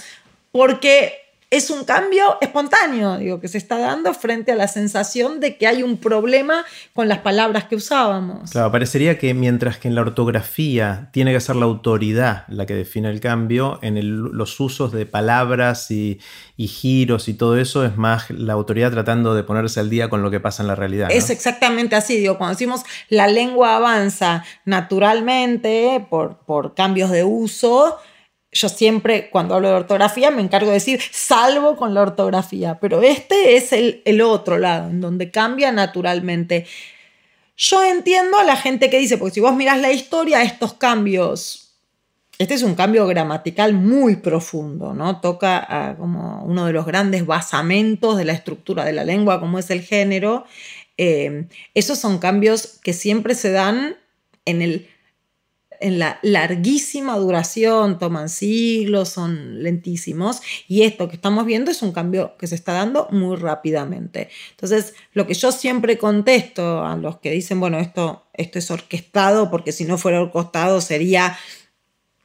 Speaker 2: porque es un cambio espontáneo, digo, que se está dando frente a la sensación de que hay un problema con las palabras que usábamos.
Speaker 1: Claro, parecería que mientras que en la ortografía tiene que ser la autoridad la que define el cambio, en los usos de palabras y, giros y todo eso es más la autoridad tratando de ponerse al día con lo que pasa en la realidad.
Speaker 2: Es exactamente así, digo, cuando decimos la lengua avanza naturalmente por, por cambios de uso, yo siempre cuando hablo de ortografía me encargo de decir salvo con la ortografía, pero este es el, el, otro lado, en donde cambia naturalmente. Yo entiendo a la gente que dice, porque si vos mirás la historia, estos cambios, este es un cambio gramatical muy profundo, ¿no? Toca a como uno de los grandes basamentos de la estructura de la lengua, como es el género. Eh, esos son cambios que siempre se dan en el en la larguísima duración, toman siglos, son lentísimos, y esto que estamos viendo es un cambio que se está dando muy rápidamente. Entonces, lo que yo siempre contesto a los que dicen, bueno, esto, esto es orquestado, porque si no fuera orquestado sería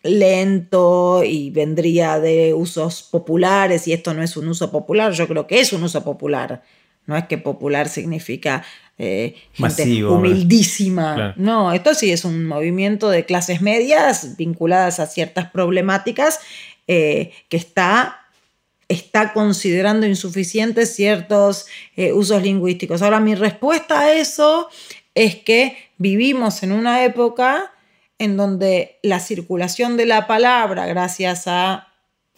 Speaker 2: lento y vendría de usos populares, y esto no es un uso popular, yo creo que es un uso popular. No es que popular significa eh, humildísima. No, esto sí es un movimiento de clases medias vinculadas a ciertas problemáticas eh, que está, está considerando insuficientes ciertos eh, usos lingüísticos. Ahora, mi respuesta a eso es que vivimos en una época en donde la circulación de la palabra, gracias a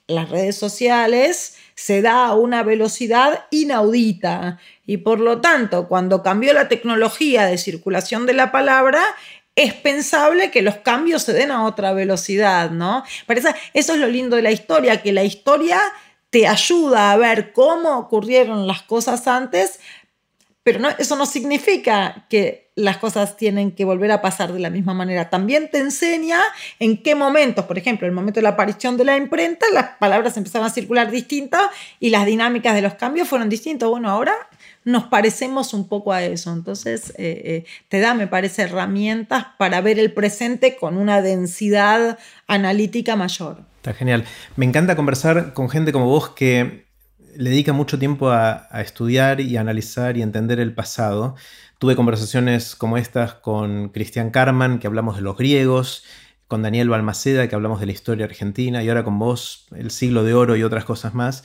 Speaker 2: las redes sociales, se da a una velocidad inaudita y por lo tanto, cuando cambió la tecnología de circulación de la palabra, es pensable que los cambios se den a otra velocidad, ¿no? Parece, eso es lo lindo de la historia, que la historia te ayuda a ver cómo ocurrieron las cosas antes, pero no, eso no significa que las cosas tienen que volver a pasar de la misma manera. También te enseña en qué momentos, por ejemplo, el momento de la aparición de la imprenta, las palabras empezaron a circular distintas y las dinámicas de los cambios fueron distintas. Bueno, ahora nos parecemos un poco a eso. Entonces, eh, eh, te da, me parece, herramientas para ver el presente con una densidad analítica mayor.
Speaker 1: Está genial. Me encanta conversar con gente como vos que le dedica mucho tiempo a, estudiar y analizar y entender el pasado. Tuve conversaciones como estas con Cristian Carman, que hablamos de los griegos, con Daniel Balmaceda, que hablamos de la historia argentina, y ahora con vos, el siglo de oro y otras cosas más.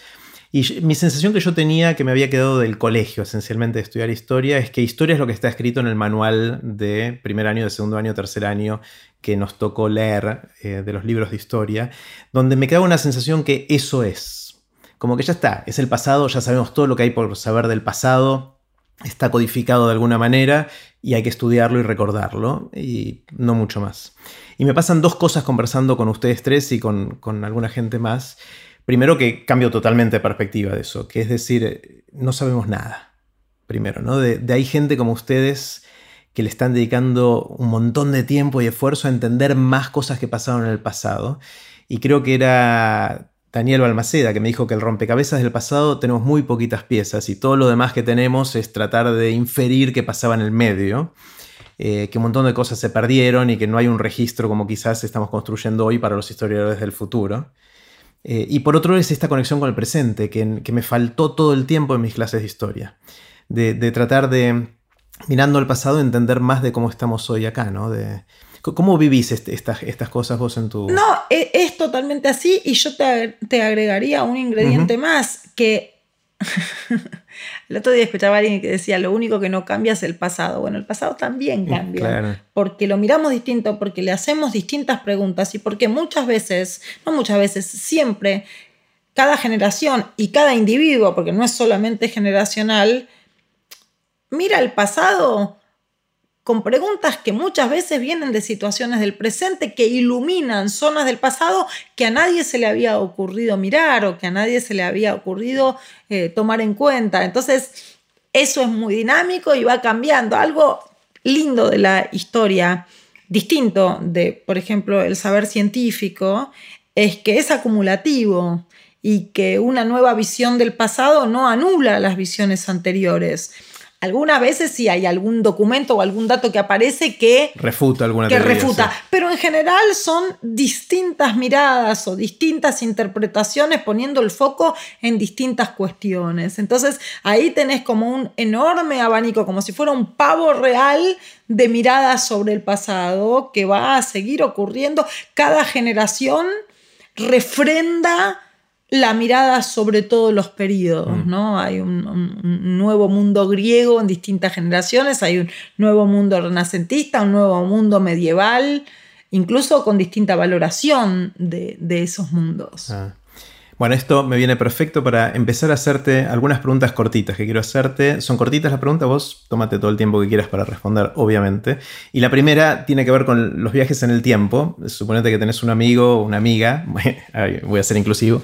Speaker 1: Y mi sensación que yo tenía, que me había quedado del colegio esencialmente de estudiar historia, es que historia es lo que está escrito en el manual de primer año, de segundo año, tercer año que nos tocó leer eh, de los libros de historia, donde me quedaba una sensación que eso es, como que ya está, es el pasado, ya sabemos todo lo que hay por saber del pasado, está codificado de alguna manera y hay que estudiarlo y recordarlo, y no mucho más. Y me pasan dos cosas conversando con ustedes tres y con, alguna gente más. Primero que cambio totalmente de perspectiva de eso, que es decir, no sabemos nada. Primero, ¿no? De, de hay gente como ustedes que le están dedicando un montón de tiempo y esfuerzo a entender más cosas que pasaron en el pasado. Y creo que era Daniel Balmaceda, que me dijo que el rompecabezas del pasado tenemos muy poquitas piezas y todo lo demás que tenemos es tratar de inferir qué pasaba en el medio, eh, que un montón de cosas se perdieron y que no hay un registro como quizás estamos construyendo hoy para los historiadores del futuro. Eh, y por otro es esta conexión con el presente, que, me faltó todo el tiempo en mis clases de historia, de, tratar de, mirando el pasado, entender más de cómo estamos hoy acá, ¿no? De, ¿Cómo vivís este, estas, estas cosas vos en tu...?
Speaker 2: No, e, es, totalmente así y yo te, agregaría un ingrediente más que... el otro día escuchaba a alguien que decía, lo único que no cambia es el pasado. Bueno, el pasado también mm, cambia, porque lo miramos distinto, porque le hacemos distintas preguntas y porque muchas veces, no muchas veces, siempre cada generación y cada individuo, porque no es solamente generacional, mira el pasado con preguntas que muchas veces vienen de situaciones del presente que iluminan zonas del pasado que a nadie se le había ocurrido mirar o que a nadie se le había ocurrido eh, tomar en cuenta. Entonces, eso es muy dinámico y va cambiando. Algo lindo de la historia, distinto de, por ejemplo, el saber científico, es que es acumulativo y que una nueva visión del pasado no anula las visiones anteriores. Algunas veces sí hay algún documento o algún dato que aparece que
Speaker 1: refuta alguna
Speaker 2: que refuta, pero en general son distintas miradas o distintas interpretaciones poniendo el foco en distintas cuestiones. Entonces ahí tenés como un enorme abanico, como si fuera un pavo real de miradas sobre el pasado que va a seguir ocurriendo. Cada generación refrenda la mirada sobre todos los periodos, mm. ¿no? Hay un, nuevo mundo griego en distintas generaciones, hay un nuevo mundo renacentista, un nuevo mundo medieval, incluso con distinta valoración de, esos mundos. Ah.
Speaker 1: Bueno, esto me viene perfecto para empezar a hacerte algunas preguntas cortitas que quiero hacerte. Son cortitas las preguntas, vos tómate todo el tiempo que quieras para responder, obviamente. Y la primera tiene que ver con los viajes en el tiempo. Suponete que tenés un amigo o una amiga, voy a ser inclusivo,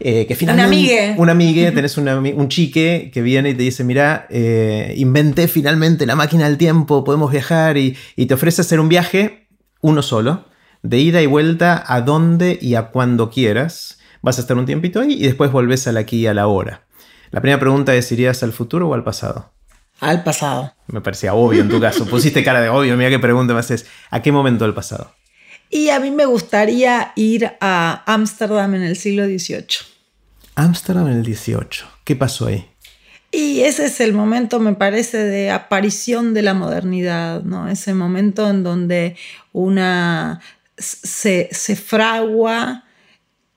Speaker 2: eh, que finalmente, una amiga.
Speaker 1: Una amiga, tenés un chique que viene y te dice, mira, eh, inventé finalmente la máquina del tiempo, podemos viajar y, y, te ofrece hacer un viaje, uno solo, de ida y vuelta a donde y a cuando quieras vas a estar un tiempito ahí y después volvés al aquí y a la hora. La primera pregunta es, ¿irías al futuro o al pasado?
Speaker 2: Al pasado.
Speaker 1: Me parecía obvio en tu caso. Pusiste cara de obvio. Mira qué pregunta me haces. ¿A qué momento del pasado?
Speaker 2: Y a mí me gustaría ir a Ámsterdam en el siglo XVIII.
Speaker 1: Ámsterdam en el XVIII. ¿Qué pasó ahí?
Speaker 2: Y ese es el momento, me parece, de aparición de la modernidad, ¿no? Ese momento en donde una se, se fragua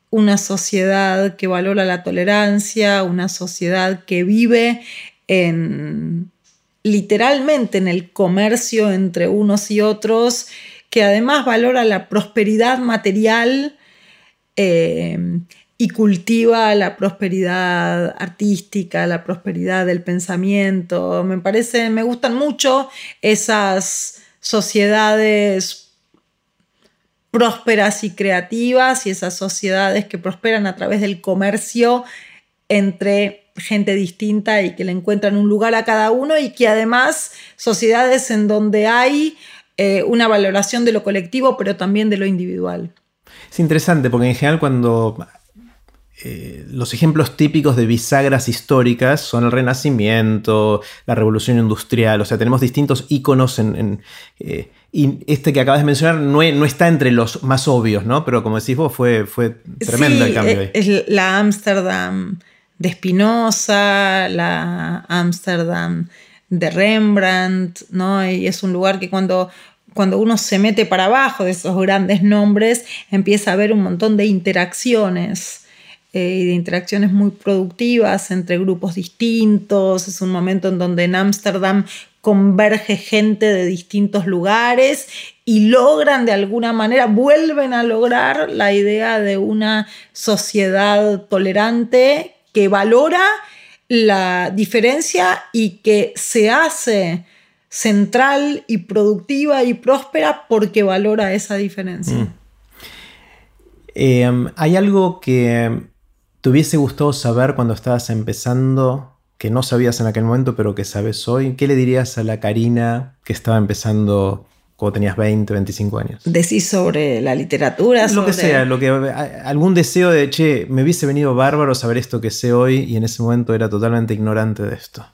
Speaker 2: una sociedad que valora la tolerancia, una sociedad que vive en literalmente en el comercio entre unos y otros, que además valora la prosperidad material eh, y cultiva la prosperidad artística, la prosperidad del pensamiento. Me parece, me gustan mucho esas sociedades prósperas y creativas y esas sociedades que prosperan a través del comercio entre gente distinta y que le encuentran un lugar a cada uno y que además sociedades en donde hay eh, una valoración de lo colectivo pero también de lo individual.
Speaker 1: Es interesante porque en general cuando eh, los ejemplos típicos de bisagras históricas son el Renacimiento, la Revolución Industrial, o sea, tenemos distintos íconos en, eh, y este que acabas de mencionar no, no, está entre los más obvios, ¿no? Pero como decís vos, fue, fue tremendo el cambio ahí.
Speaker 2: Es la Ámsterdam de Spinoza, la Ámsterdam de Rembrandt, ¿no? Y es un lugar que cuando, cuando uno se mete para abajo de esos grandes nombres, empieza a ver un montón de interacciones eh, y de interacciones muy productivas entre grupos distintos. Es un momento en donde en Ámsterdam converge gente de distintos lugares y logran de alguna manera, vuelven a lograr la idea de una sociedad tolerante que valora la diferencia y que se hace central y productiva y próspera porque valora esa diferencia. Mm.
Speaker 1: Em, ¿Hay algo que te hubiese gustado saber cuando estabas empezando que no sabías en aquel momento, pero que sabes hoy? ¿Qué le dirías a la Karina que estaba empezando cuando tenías 20, 25 años?
Speaker 2: Decís sobre la literatura.
Speaker 1: Lo que sea, lo que, algún deseo de, che, me hubiese venido bárbaro saber esto que sé hoy y en ese momento era totalmente ignorante de esto.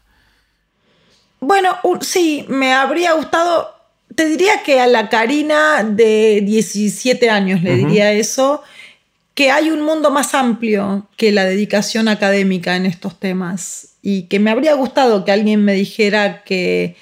Speaker 2: Bueno, sí, me habría gustado, te diría que a la Karina de 17 años le diría eso, que hay un mundo más amplio que la dedicación académica en estos temas y que me habría gustado que alguien me dijera que,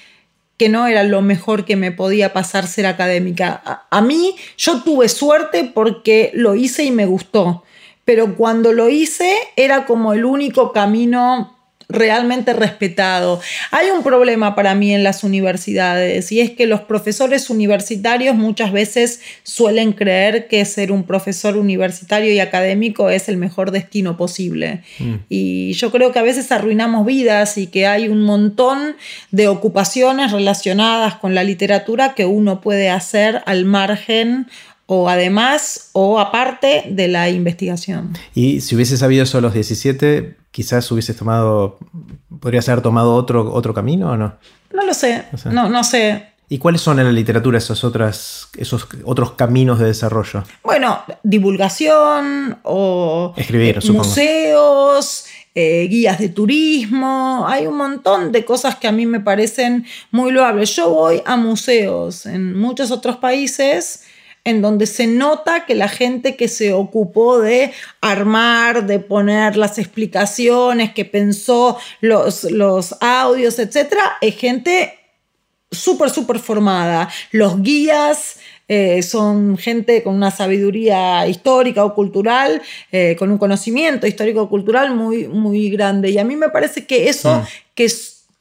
Speaker 2: que no era lo mejor que me podía pasar ser académica. A, mí yo tuve suerte porque lo hice y me gustó, pero cuando lo hice era como el único camino realmente respetado. Hay un problema para mí en las universidades y es que los profesores universitarios muchas veces suelen creer que ser un profesor universitario y académico es el mejor destino posible. Mm. Y yo creo que a veces arruinamos vidas y que hay un montón de ocupaciones relacionadas con la literatura que uno puede hacer al margen o además o aparte de la investigación.
Speaker 1: Y si hubiese sabido eso a los 17, quizás hubieses tomado, podrías haber tomado otro, otro camino o no?
Speaker 2: No lo sé, no, no sé.
Speaker 1: ¿Y cuáles son en la literatura esos, otras, esos otros caminos de desarrollo?
Speaker 2: Bueno, divulgación o
Speaker 1: Escribir,
Speaker 2: eh, museos, eh, guías de turismo, hay un montón de cosas que a mí me parecen muy loables. Yo voy a museos en muchos otros países en donde se nota que la gente que se ocupó de armar, de poner las explicaciones, que pensó los, los audios, etc., es gente súper, súper formada. Los guías eh, son gente con una sabiduría histórica o cultural, eh, con un conocimiento histórico o cultural muy, muy grande. Y a mí me parece que eso mm. que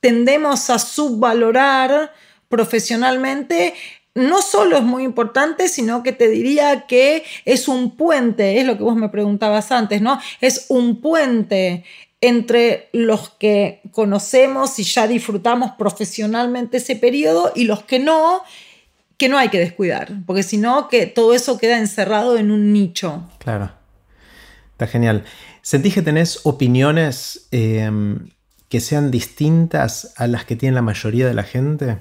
Speaker 2: tendemos a subvalorar profesionalmente no solo es muy importante, sino que te diría que es un puente, es lo que vos me preguntabas antes, ¿no? Es un puente entre los que conocemos y ya disfrutamos profesionalmente ese periodo y los que no, que no hay que descuidar, porque si no, que todo eso queda encerrado en un nicho.
Speaker 1: Claro. Está genial. ¿Sentís que tenés opiniones em, que sean distintas a las que tiene la mayoría de la gente?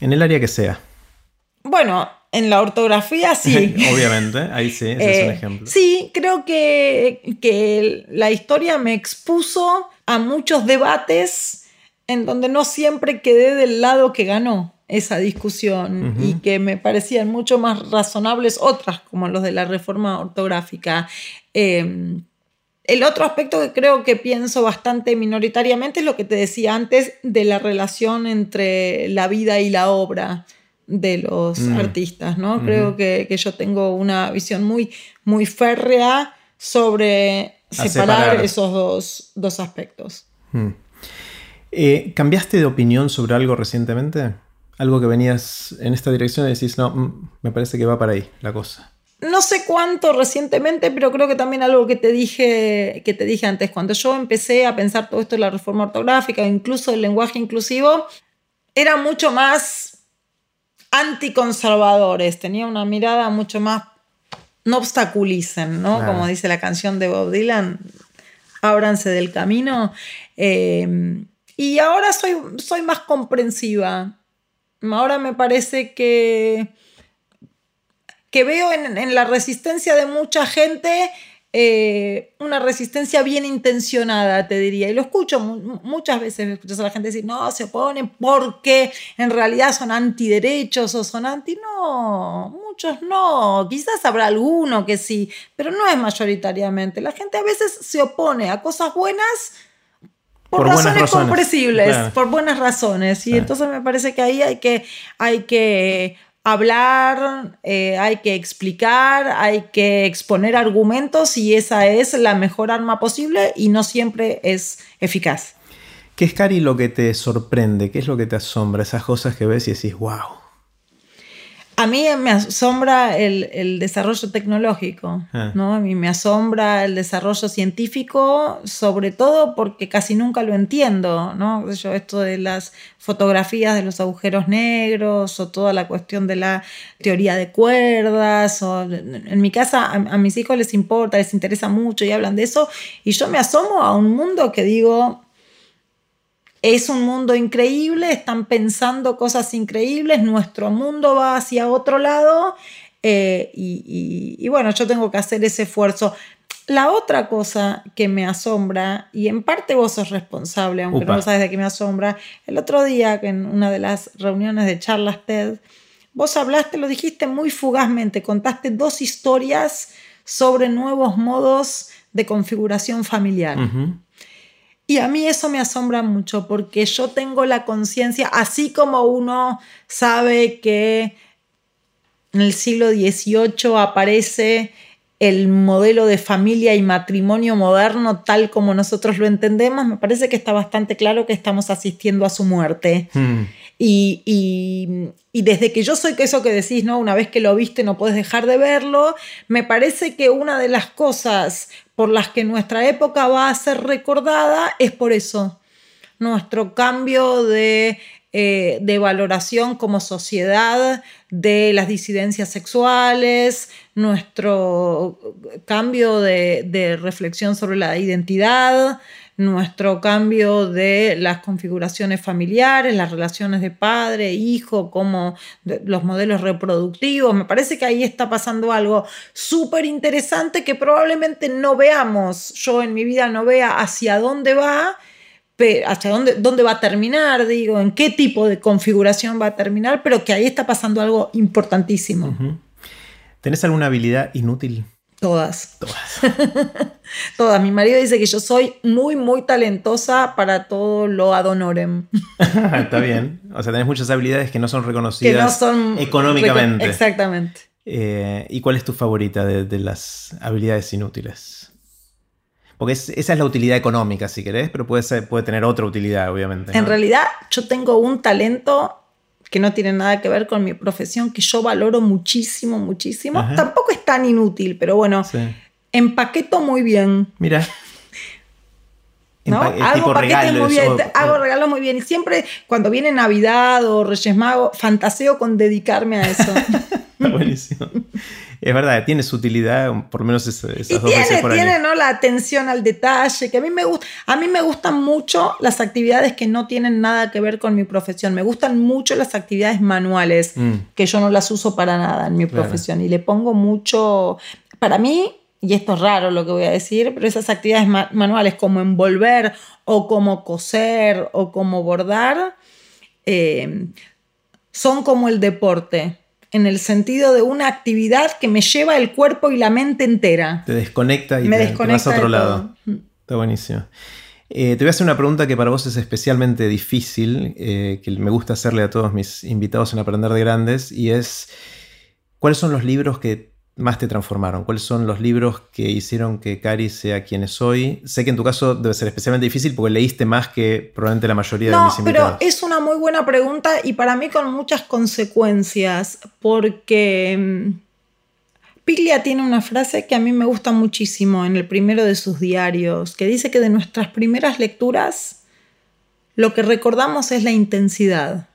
Speaker 1: En el área que sea.
Speaker 2: Bueno, en la ortografía sí.
Speaker 1: Obviamente, ahí sí, ese es un eh, ejemplo.
Speaker 2: Sí, creo que, que, la historia me expuso a muchos debates en donde no siempre quedé del lado que ganó esa discusión y que me parecían mucho más razonables otras, como los de la reforma ortográfica. Em, el otro aspecto que creo que pienso bastante minoritariamente es lo que te decía antes de la relación entre la vida y la obra de los mm. artistas, ¿no? Creo que, yo tengo una visión muy, muy férrea sobre separar, esos dos, aspectos. Mm.
Speaker 1: Eh, ¿Cambiaste de opinión sobre algo recientemente? Algo que venías en esta dirección y decís, no, mm, me parece que va para ahí la cosa.
Speaker 2: No sé cuánto recientemente, pero creo que también algo que te dije, que te dije antes, cuando yo empecé a pensar todo esto de la reforma ortográfica, incluso el lenguaje inclusivo, era mucho más anticonservadores, tenía una mirada mucho más, no obstaculicen, ¿no? Como dice la canción de Bob Dylan, ábranse del camino. Eh, y ahora soy, soy más comprensiva. Ahora me parece que, que veo en, en la resistencia de mucha gente eh, una resistencia bien intencionada, te diría. Y lo escucho muchas veces, escuchas a la gente decir, no, se oponen porque en realidad son antiderechos o son anti... No, muchos no. Quizás habrá alguno que sí, pero no es mayoritariamente. La gente a veces se opone a cosas buenas por, razones, comprensibles, por buenas razones. Y entonces me parece que ahí hay que, hay que hablar, eh, hay que explicar, hay que exponer argumentos y esa es la mejor arma posible y no siempre es eficaz.
Speaker 1: ¿Qué es, Cari, lo que te sorprende? ¿Qué es lo que te asombra? Esas cosas que ves y decís, wow.
Speaker 2: A mí me asombra el, desarrollo tecnológico, ah. ¿no? A mí me asombra el desarrollo científico, sobre todo porque casi nunca lo entiendo, ¿no? Yo, esto de las fotografías de los agujeros negros o toda la cuestión de la teoría de cuerdas, o en mi casa a, a mis hijos les importa, les interesa mucho y hablan de eso, y yo me asomo a un mundo que digo, es un mundo increíble, están pensando cosas increíbles, nuestro mundo va hacia otro lado eh, y, bueno, yo tengo que hacer ese esfuerzo. La otra cosa que me asombra, y en parte vos sos responsable, aunque no sabes de qué me asombra, el otro día en una de las reuniones de charlas TED, vos hablaste, lo dijiste muy fugazmente, contaste dos historias sobre nuevos modos de configuración familiar. Y a mí eso me asombra mucho porque yo tengo la conciencia, así como uno sabe que en el siglo XVIII aparece el modelo de familia y matrimonio moderno tal como nosotros lo entendemos, me parece que está bastante claro que estamos asistiendo a su muerte.
Speaker 1: Hmm.
Speaker 2: Y, y- desde que yo soy que eso que decís, ¿no? Una vez que lo viste no puedes dejar de verlo, me parece que una de las cosas por las que nuestra época va a ser recordada es por eso. Nuestro cambio de, eh, de valoración como sociedad de las disidencias sexuales, nuestro cambio de reflexión sobre la identidad, nuestro cambio de las configuraciones familiares, las relaciones de padre, hijo, como los modelos reproductivos. Me parece que ahí está pasando algo súper interesante que probablemente no veamos, yo en mi vida no vea hacia dónde va, hacia dónde, dónde va a terminar, digo, en qué tipo de configuración va a terminar, pero que ahí está pasando algo importantísimo.
Speaker 1: ¿Tenés alguna habilidad inútil?
Speaker 2: Todas.
Speaker 1: Todas.
Speaker 2: Todas. Mi marido dice que yo soy muy, muy talentosa para todo lo ad honorem.
Speaker 1: Está bien. O sea, tenés muchas habilidades que no son
Speaker 2: que
Speaker 1: reconocidas
Speaker 2: no son
Speaker 1: económicamente.
Speaker 2: Exactamente.
Speaker 1: Eh, ¿Y cuál es tu favorita de, de las habilidades inútiles? Porque es- esa es la utilidad económica, si querés, pero puede, ser- puede tener otra utilidad, obviamente.
Speaker 2: En realidad, yo tengo un talento que no tiene nada que ver con mi profesión, que yo valoro muchísimo, muchísimo.
Speaker 1: Ajá.
Speaker 2: Tampoco es tan inútil, pero bueno,
Speaker 1: Sí.
Speaker 2: empaqueto muy bien.
Speaker 1: Mira.
Speaker 2: ¿no? Hago paquetes muy bien,
Speaker 1: o-
Speaker 2: hago regalos muy bien. Y siempre cuando viene Navidad o Reyes Magos, fantaseo con dedicarme a eso.
Speaker 1: Está buenísimo. Es verdad, tiene su utilidad, por lo menos es- esas
Speaker 2: Y
Speaker 1: dos veces
Speaker 2: tiene,
Speaker 1: por
Speaker 2: tiene
Speaker 1: año.
Speaker 2: ¿no? la atención al detalle, que a mí, me gusta, a mí me gustan mucho las actividades que no tienen nada que ver con mi profesión. Me gustan mucho las actividades manuales,
Speaker 1: Mm.
Speaker 2: que yo no las uso para nada en mi
Speaker 1: Claro.
Speaker 2: profesión. Y le pongo mucho, para mí, y esto es raro lo que voy a decir, pero esas actividades ma- manuales como envolver o como coser o como bordar, eh, son como el deporte, en el sentido de una actividad que me lleva el cuerpo y la mente entera.
Speaker 1: Te desconecta y
Speaker 2: me
Speaker 1: te, te
Speaker 2: desconecta
Speaker 1: vas a otro lado.
Speaker 2: todo.
Speaker 1: Está buenísimo. Eh, te voy a hacer una pregunta que para vos es especialmente difícil, eh, que me gusta hacerle a todos mis invitados en Aprender de Grandes, y es, ¿cuáles son los libros que más te transformaron? ¿Cuáles son los libros que hicieron que Cari sea quien es hoy? Sé que en tu caso debe ser especialmente difícil porque leíste más que probablemente la mayoría de mis invitados.
Speaker 2: pero es una muy buena pregunta y para mí con muchas consecuencias, porque mm, Piglia tiene una frase que a mí me gusta muchísimo en el primero de sus diarios, que dice que de nuestras primeras lecturas lo que recordamos es la intensidad.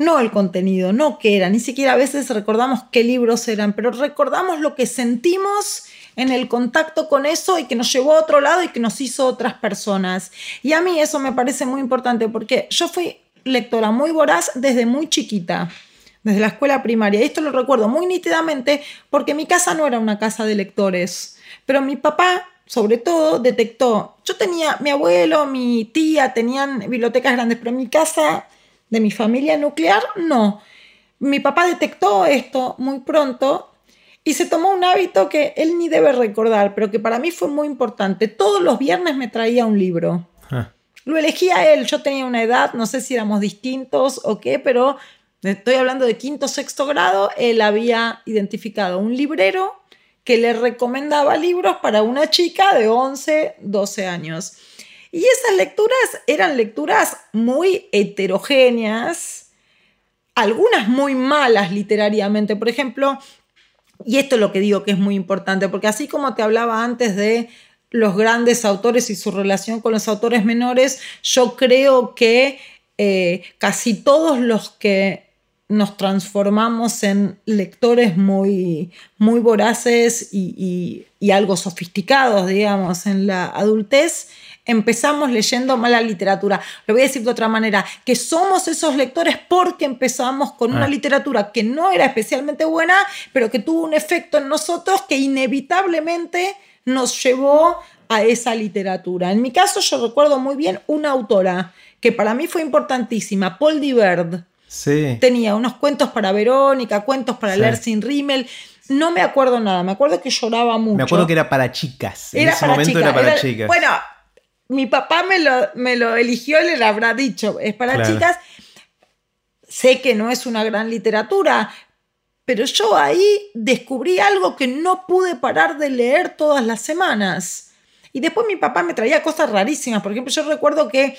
Speaker 2: No el contenido, no qué era, ni siquiera a veces recordamos qué libros eran, pero recordamos lo que sentimos en el contacto con eso y que nos llevó a otro lado y que nos hizo otras personas. Y a mí eso me parece muy importante porque yo fui lectora muy voraz desde muy chiquita, desde la escuela primaria. Esto lo recuerdo muy nítidamente porque mi casa no era una casa de lectores, pero mi papá sobre todo detectó, yo tenía, mi abuelo, mi tía tenían bibliotecas grandes, pero en mi casa de mi familia nuclear, no. Mi papá detectó esto muy pronto y se tomó un hábito que él ni debe recordar, pero que para mí fue muy importante. Todos los viernes me traía un libro.
Speaker 1: ah,
Speaker 2: Lo elegía él, yo tenía una edad, no sé si éramos distintos o qué, pero estoy hablando de quinto, sexto grado, él había identificado un librero que le recomendaba libros para una chica de 11, 12 años. Y esas lecturas eran lecturas muy heterogéneas, algunas muy malas literariamente. Por ejemplo, y esto es lo que digo que es muy importante, porque así como te hablaba antes de los grandes autores y su relación con los autores menores, yo creo que eh, casi todos los que nos transformamos en lectores muy, muy voraces y, algo sofisticados, digamos, en la adultez, empezamos leyendo mala literatura. Lo voy a decir de otra manera, que somos esos lectores porque empezamos con una
Speaker 1: Ah.
Speaker 2: literatura que no era especialmente buena, pero que tuvo un efecto en nosotros que inevitablemente nos llevó a esa literatura. En mi caso yo recuerdo muy bien una autora que para mí fue importantísima, Paul Diverd.
Speaker 1: sí.
Speaker 2: Tenía unos cuentos para Verónica, cuentos para
Speaker 1: Sí.
Speaker 2: leer sin rímel. No me acuerdo nada, me acuerdo que lloraba mucho.
Speaker 1: Me acuerdo que era para chicas. En
Speaker 2: Era
Speaker 1: ese
Speaker 2: para
Speaker 1: momento
Speaker 2: chicas,
Speaker 1: era para
Speaker 2: era-
Speaker 1: chicas.
Speaker 2: Bueno, mi papá me lo, me lo eligió, le habrá dicho, es para
Speaker 1: Claro.
Speaker 2: chicas. Sé que no es una gran literatura, pero yo ahí descubrí algo que no pude parar de leer todas las semanas. Y después mi papá me traía cosas rarísimas. Por ejemplo, yo recuerdo que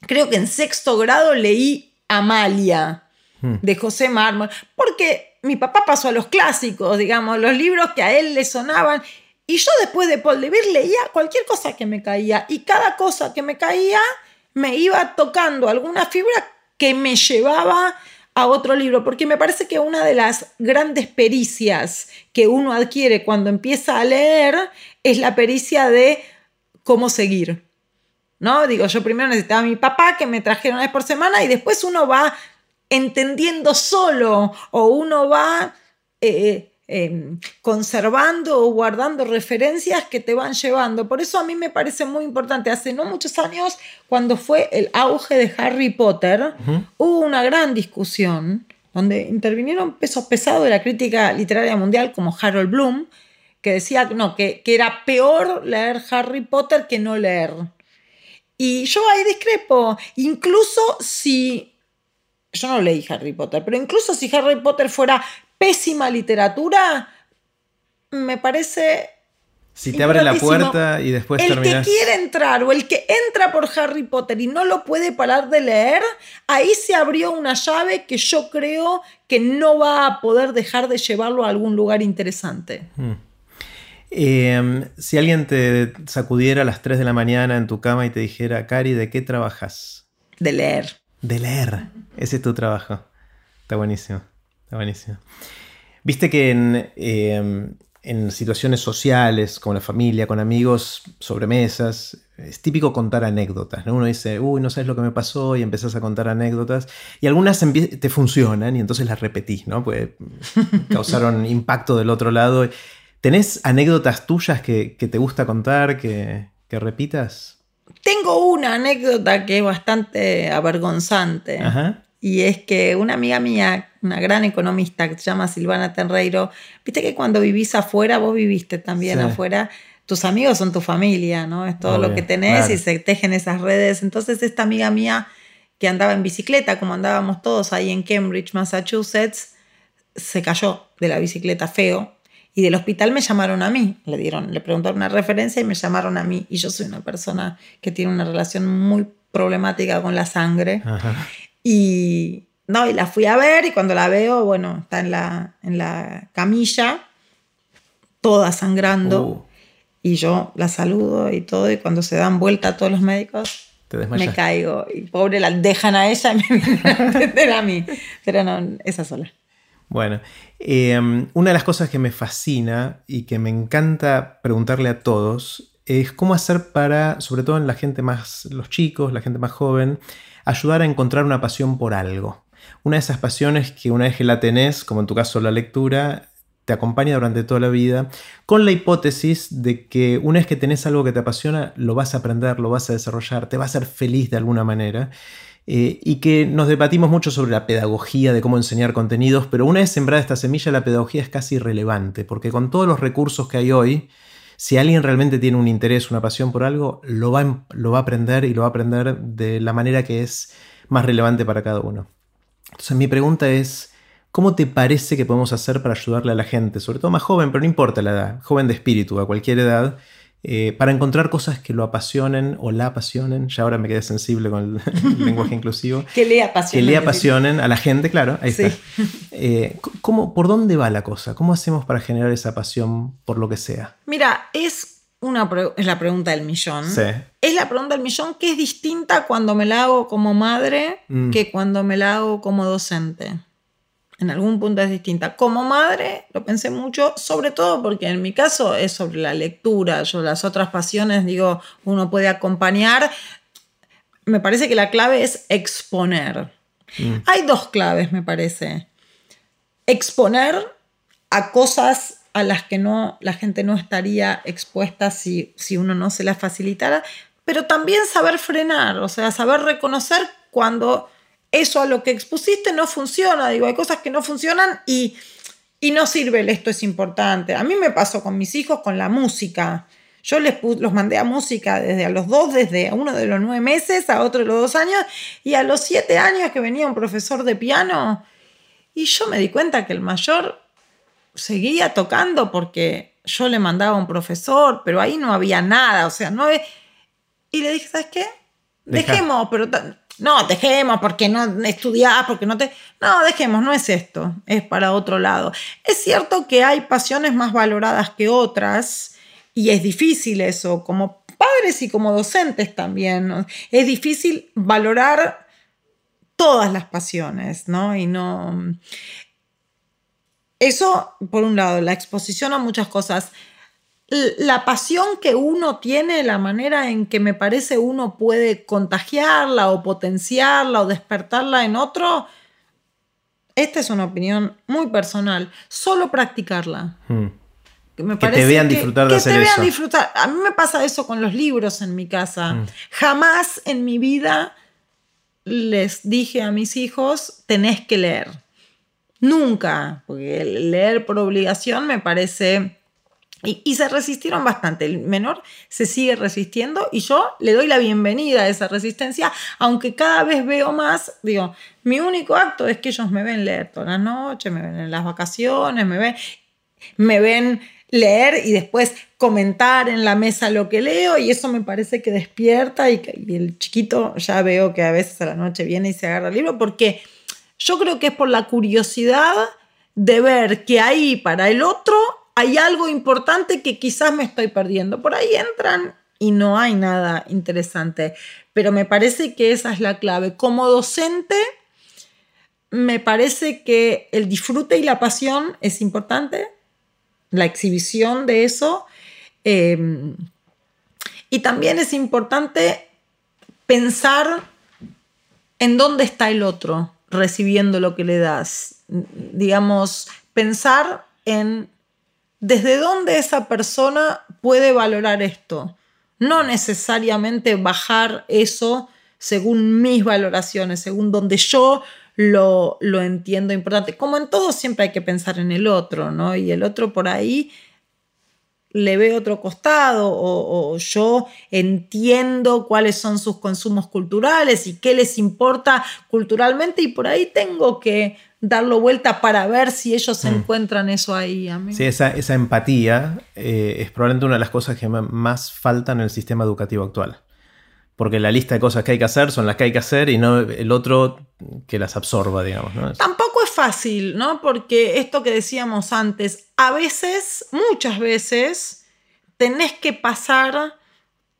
Speaker 2: creo que en sexto grado leí Amalia hmm. de José Mármol, porque mi papá pasó a los clásicos, digamos, los libros que a él le sonaban. Y yo después de Paul de Vir leía cualquier cosa que me caía. Y cada cosa que me caía me iba tocando alguna fibra que me llevaba a otro libro, porque me parece que una de las grandes pericias que uno adquiere cuando empieza a leer es la pericia de cómo seguir. ¿No? Digo, yo primero necesitaba a mi papá que me trajera una vez por semana y después uno va entendiendo solo o uno va eh, Em, conservando o guardando referencias que te van llevando. Por eso a mí me parece muy importante. Hace no muchos años, cuando fue el auge de Harry Potter, hubo una gran discusión donde intervinieron pesos pesados de la crítica literaria mundial como Harold Bloom, que decía no, que, que era peor leer Harry Potter que no leer. Y yo ahí discrepo, incluso si yo no leí Harry Potter, pero incluso si Harry Potter fuera pésima literatura, me parece...
Speaker 1: Si te abre la puerta y después
Speaker 2: el
Speaker 1: que
Speaker 2: quiere entrar o el que entra por Harry Potter y no lo puede parar de leer, ahí se abrió una llave que yo creo que no va a poder dejar de llevarlo a algún lugar interesante.
Speaker 1: Hmm. Em, si alguien te sacudiera a las 3 de la mañana en tu cama y te dijera, Cari, ¿de qué trabajas?
Speaker 2: De leer.
Speaker 1: De leer. Ese es tu trabajo. Está buenísimo buenísimo. Viste que em, en, situaciones sociales, con la familia, con amigos, sobremesas, es típico contar anécdotas. Uno dice, uy, no sabes lo que me pasó, y empezás a contar anécdotas. Y algunas te funcionan y entonces las repetís, ¿no? Pues causaron impacto del otro lado. ¿Tenés anécdotas tuyas que, te gusta contar, que, que repitas?
Speaker 2: Tengo una anécdota que es bastante avergonzante. Ajá. Y es que una amiga mía, una gran economista que se llama Silvana Tenreiro, viste que cuando vivís afuera, vos viviste también afuera, tus amigos son tu familia, ¿no? Es todo lo que tenés y se tejen esas redes. Entonces esta amiga mía que andaba en bicicleta, como andábamos todos ahí en Cambridge, Massachusetts, se cayó de la bicicleta feo y del hospital me llamaron a mí, le dieron, le preguntaron una referencia y me llamaron a mí. Y yo soy una persona que tiene una relación muy problemática con la sangre. Ajá. Y, no, y la fui a ver y cuando la veo, bueno, está en la, en la camilla, toda sangrando. Uh. Y yo la saludo y todo, y cuando se dan vuelta todos los médicos, me caigo. Y pobre, la dejan a ella y me vienen a mí. Pero no, esa sola.
Speaker 1: Bueno, em, una de las cosas que me fascina y que me encanta preguntarle a todos es cómo hacer para, sobre todo en la gente más, los chicos, la gente más joven, ayudar a encontrar una pasión por algo. Una de esas pasiones que una vez que la tenés, como en tu caso la lectura, te acompaña durante toda la vida, con la hipótesis de que una vez que tenés algo que te apasiona, lo vas a aprender, lo vas a desarrollar, te va a hacer feliz de alguna manera. Eh, y que nos debatimos mucho sobre la pedagogía de cómo enseñar contenidos, pero una vez sembrada esta semilla, la pedagogía es casi irrelevante, porque con todos los recursos que hay hoy, si alguien realmente tiene un interés, una pasión por algo, lo va, lo va a aprender y lo va a aprender de la manera que es más relevante para cada uno. Entonces mi pregunta es, ¿cómo te parece que podemos hacer para ayudarle a la gente, sobre todo más joven, pero no importa la edad, joven de espíritu, a cualquier edad, eh, para encontrar cosas que lo apasionen o la apasionen. Ya ahora me quedé sensible con el, lenguaje inclusivo.
Speaker 2: que le apasionen.
Speaker 1: Que le apasionen a la gente, claro, ahí está. Eh, ¿Por dónde va la cosa? ¿Cómo hacemos para generar esa pasión por lo que sea?
Speaker 2: Mira, es, una, es la pregunta del millón. Sí. Es la pregunta del millón que es distinta cuando me la hago como madre mm. que cuando me la hago como docente en algún punto es distinta. Como madre lo pensé mucho, sobre todo porque en mi caso es sobre la lectura. Yo las otras pasiones, digo, uno puede acompañar. Me parece que la clave es exponer. Mm. Hay dos claves, me parece. Exponer a cosas a las que no, la gente no estaría expuesta si, si uno no se las facilitara, pero también saber frenar, o sea, saber reconocer cuando eso a lo que expusiste no funciona. Digo, hay cosas que no funcionan y, y no sirve esto es importante. A mí me pasó con mis hijos con la música. Yo les los mandé a música desde a los dos, desde a uno de los nueve meses, a otro de los dos años, y a los siete años que venía un profesor de piano, Y yo me di cuenta que el mayor seguía tocando porque yo le mandaba a un profesor, pero ahí no había nada, o sea, no... Y le dije, ¿sabes qué? Dejemos, pero no, dejemos porque no estudiás, porque no te... No, dejemos, no es esto, es para otro lado. Es cierto que hay pasiones más valoradas que otras y es difícil eso, como padres y como docentes también. Es difícil valorar todas las pasiones, ¿no? Y no... Eso, por un lado, la exposición a muchas cosas la pasión que uno tiene, la manera en que me parece uno puede contagiarla o potenciarla o despertarla en otro, esta es una opinión muy personal. Solo practicarla.
Speaker 1: Hmm. Que, me que te vean disfrutar de hacer te vean
Speaker 2: disfrutar. A mí me pasa eso con los libros en mi casa. Hmm. Jamás en mi vida les dije a mis hijos, tenés que leer. Nunca, porque leer por obligación me parece y, se resistieron bastante. El menor se sigue resistiendo y yo le doy la bienvenida a esa resistencia, aunque cada vez veo más, digo, mi único acto es que ellos me ven leer toda la noche, me ven en las vacaciones, me ven, me ven leer y después comentar en la mesa lo que leo y eso me parece que despierta y, y el chiquito ya veo que a veces a la noche viene y se agarra el libro porque yo creo que es por la curiosidad de ver que ahí para el otro hay algo importante que quizás me estoy perdiendo. Por ahí entran y no hay nada interesante. Pero me parece que esa es la clave. Como docente, me parece que el disfrute y la pasión es importante, la exhibición de eso. Em, y también es importante pensar en dónde está el otro recibiendo lo que le das. Digamos, pensar en desde dónde esa persona puede valorar esto. No necesariamente bajar eso según mis valoraciones, según donde yo lo, lo, entiendo importante. Como en todo siempre hay que pensar en el otro, ¿no? Y el otro por ahí le ve otro costado o, o, yo entiendo cuáles son sus consumos culturales y qué les importa culturalmente y por ahí tengo que darlo vuelta para ver si ellos mm. encuentran eso ahí.
Speaker 1: Sí, esa, esa empatía eh, es probablemente una de las cosas que más faltan en el sistema educativo actual. Porque la lista de cosas que hay que hacer son las que hay que hacer y no el otro que las absorba, digamos.
Speaker 2: Tampoco es fácil, ¿no? Porque esto que decíamos antes, a veces, muchas veces, tenés que pasar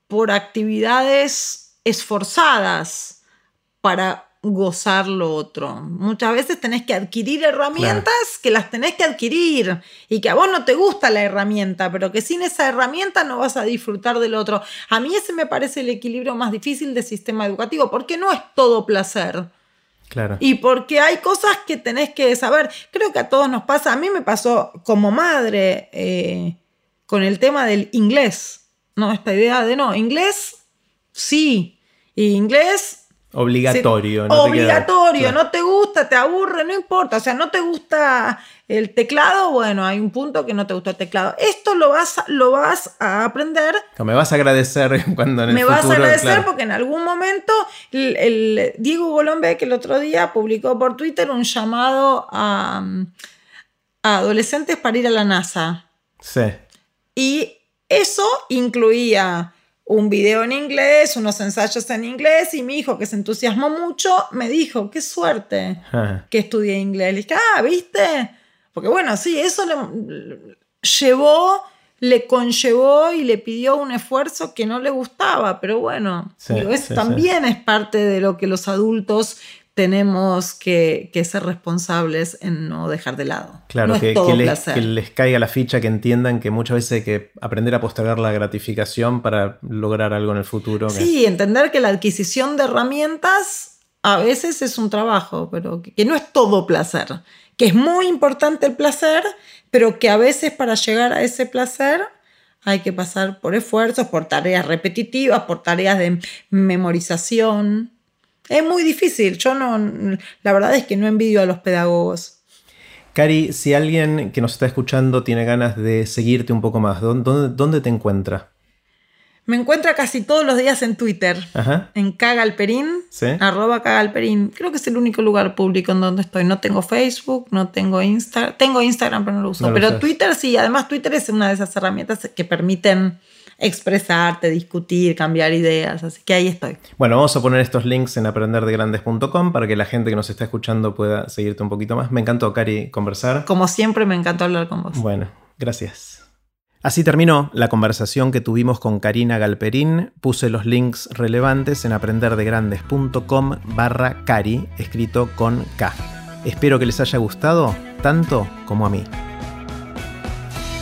Speaker 2: por actividades esforzadas para gozar lo otro. Muchas veces tenés que adquirir herramientas que las tenés que adquirir y que a vos no te gusta la herramienta, pero que sin esa herramienta no vas a disfrutar del otro. A mí ese me parece el equilibrio más difícil del sistema educativo, porque no es todo placer.
Speaker 1: Claro.
Speaker 2: Y porque hay cosas que tenés que saber. Creo que a todos nos pasa, a mí me pasó como madre eh, con el tema del inglés, ¿no? Esta idea de no, inglés, sí, y inglés
Speaker 1: Obligatorio.
Speaker 2: no obligatorio, te no te gusta, te aburre, no importa. O sea, no te gusta el teclado, bueno, hay un punto que no te gusta el teclado. Esto lo vas, lo vas a aprender.
Speaker 1: Me vas a agradecer cuando en el
Speaker 2: Me vas a agradecer porque en algún momento el, Diego Golombe, que el otro día publicó por Twitter un llamado a, a adolescentes para ir a la NASA.
Speaker 1: Sí.
Speaker 2: Y eso incluía un video en inglés, unos ensayos en inglés y mi hijo que se entusiasmó mucho me dijo, qué suerte que estudié inglés. Le dije, ah, ¿viste? Porque bueno, sí, eso le llevó, le conllevó y le pidió un esfuerzo que no le gustaba, pero bueno, eso también es parte de lo que los adultos tenemos que, ser responsables en no dejar de lado.
Speaker 1: Claro, que, les, caiga la ficha, que entiendan que muchas veces hay que aprender a postergar la gratificación para lograr algo en el futuro.
Speaker 2: Sí, entender que la adquisición de herramientas a veces es un trabajo, pero que, no es todo placer, que es muy importante el placer, pero que a veces para llegar a ese placer hay que pasar por esfuerzos, por tareas repetitivas, por tareas de memorización. Es muy difícil. Yo no, la verdad es que no envidio a los pedagogos.
Speaker 1: Cari, si alguien que nos está escuchando tiene ganas de seguirte un poco más, ¿dónde, dónde te encuentra?
Speaker 2: Me encuentra casi todos los días en Twitter.
Speaker 1: Ajá.
Speaker 2: En Cagalperín.
Speaker 1: Sí.
Speaker 2: Arroba Cagalperín. Creo que es el único lugar público en donde estoy. No tengo Facebook, no tengo Instagram. Tengo Instagram, pero no lo uso.
Speaker 1: No lo
Speaker 2: pero. Twitter sí. Además, Twitter es una de esas herramientas que permiten expresarte, discutir, cambiar ideas. Así que ahí estoy.
Speaker 1: Bueno, vamos a poner estos links en aprenderdegrandes.com para que la gente que nos está escuchando pueda seguirte un poquito más. Me encantó, Cari, conversar.
Speaker 2: Como siempre, me encantó hablar con vos.
Speaker 1: Bueno, gracias. Así terminó la conversación que tuvimos con Karina Galperín. Puse los links relevantes en aprenderdegrandes.com barra Cari, escrito con K. Espero que les haya gustado tanto como a mí.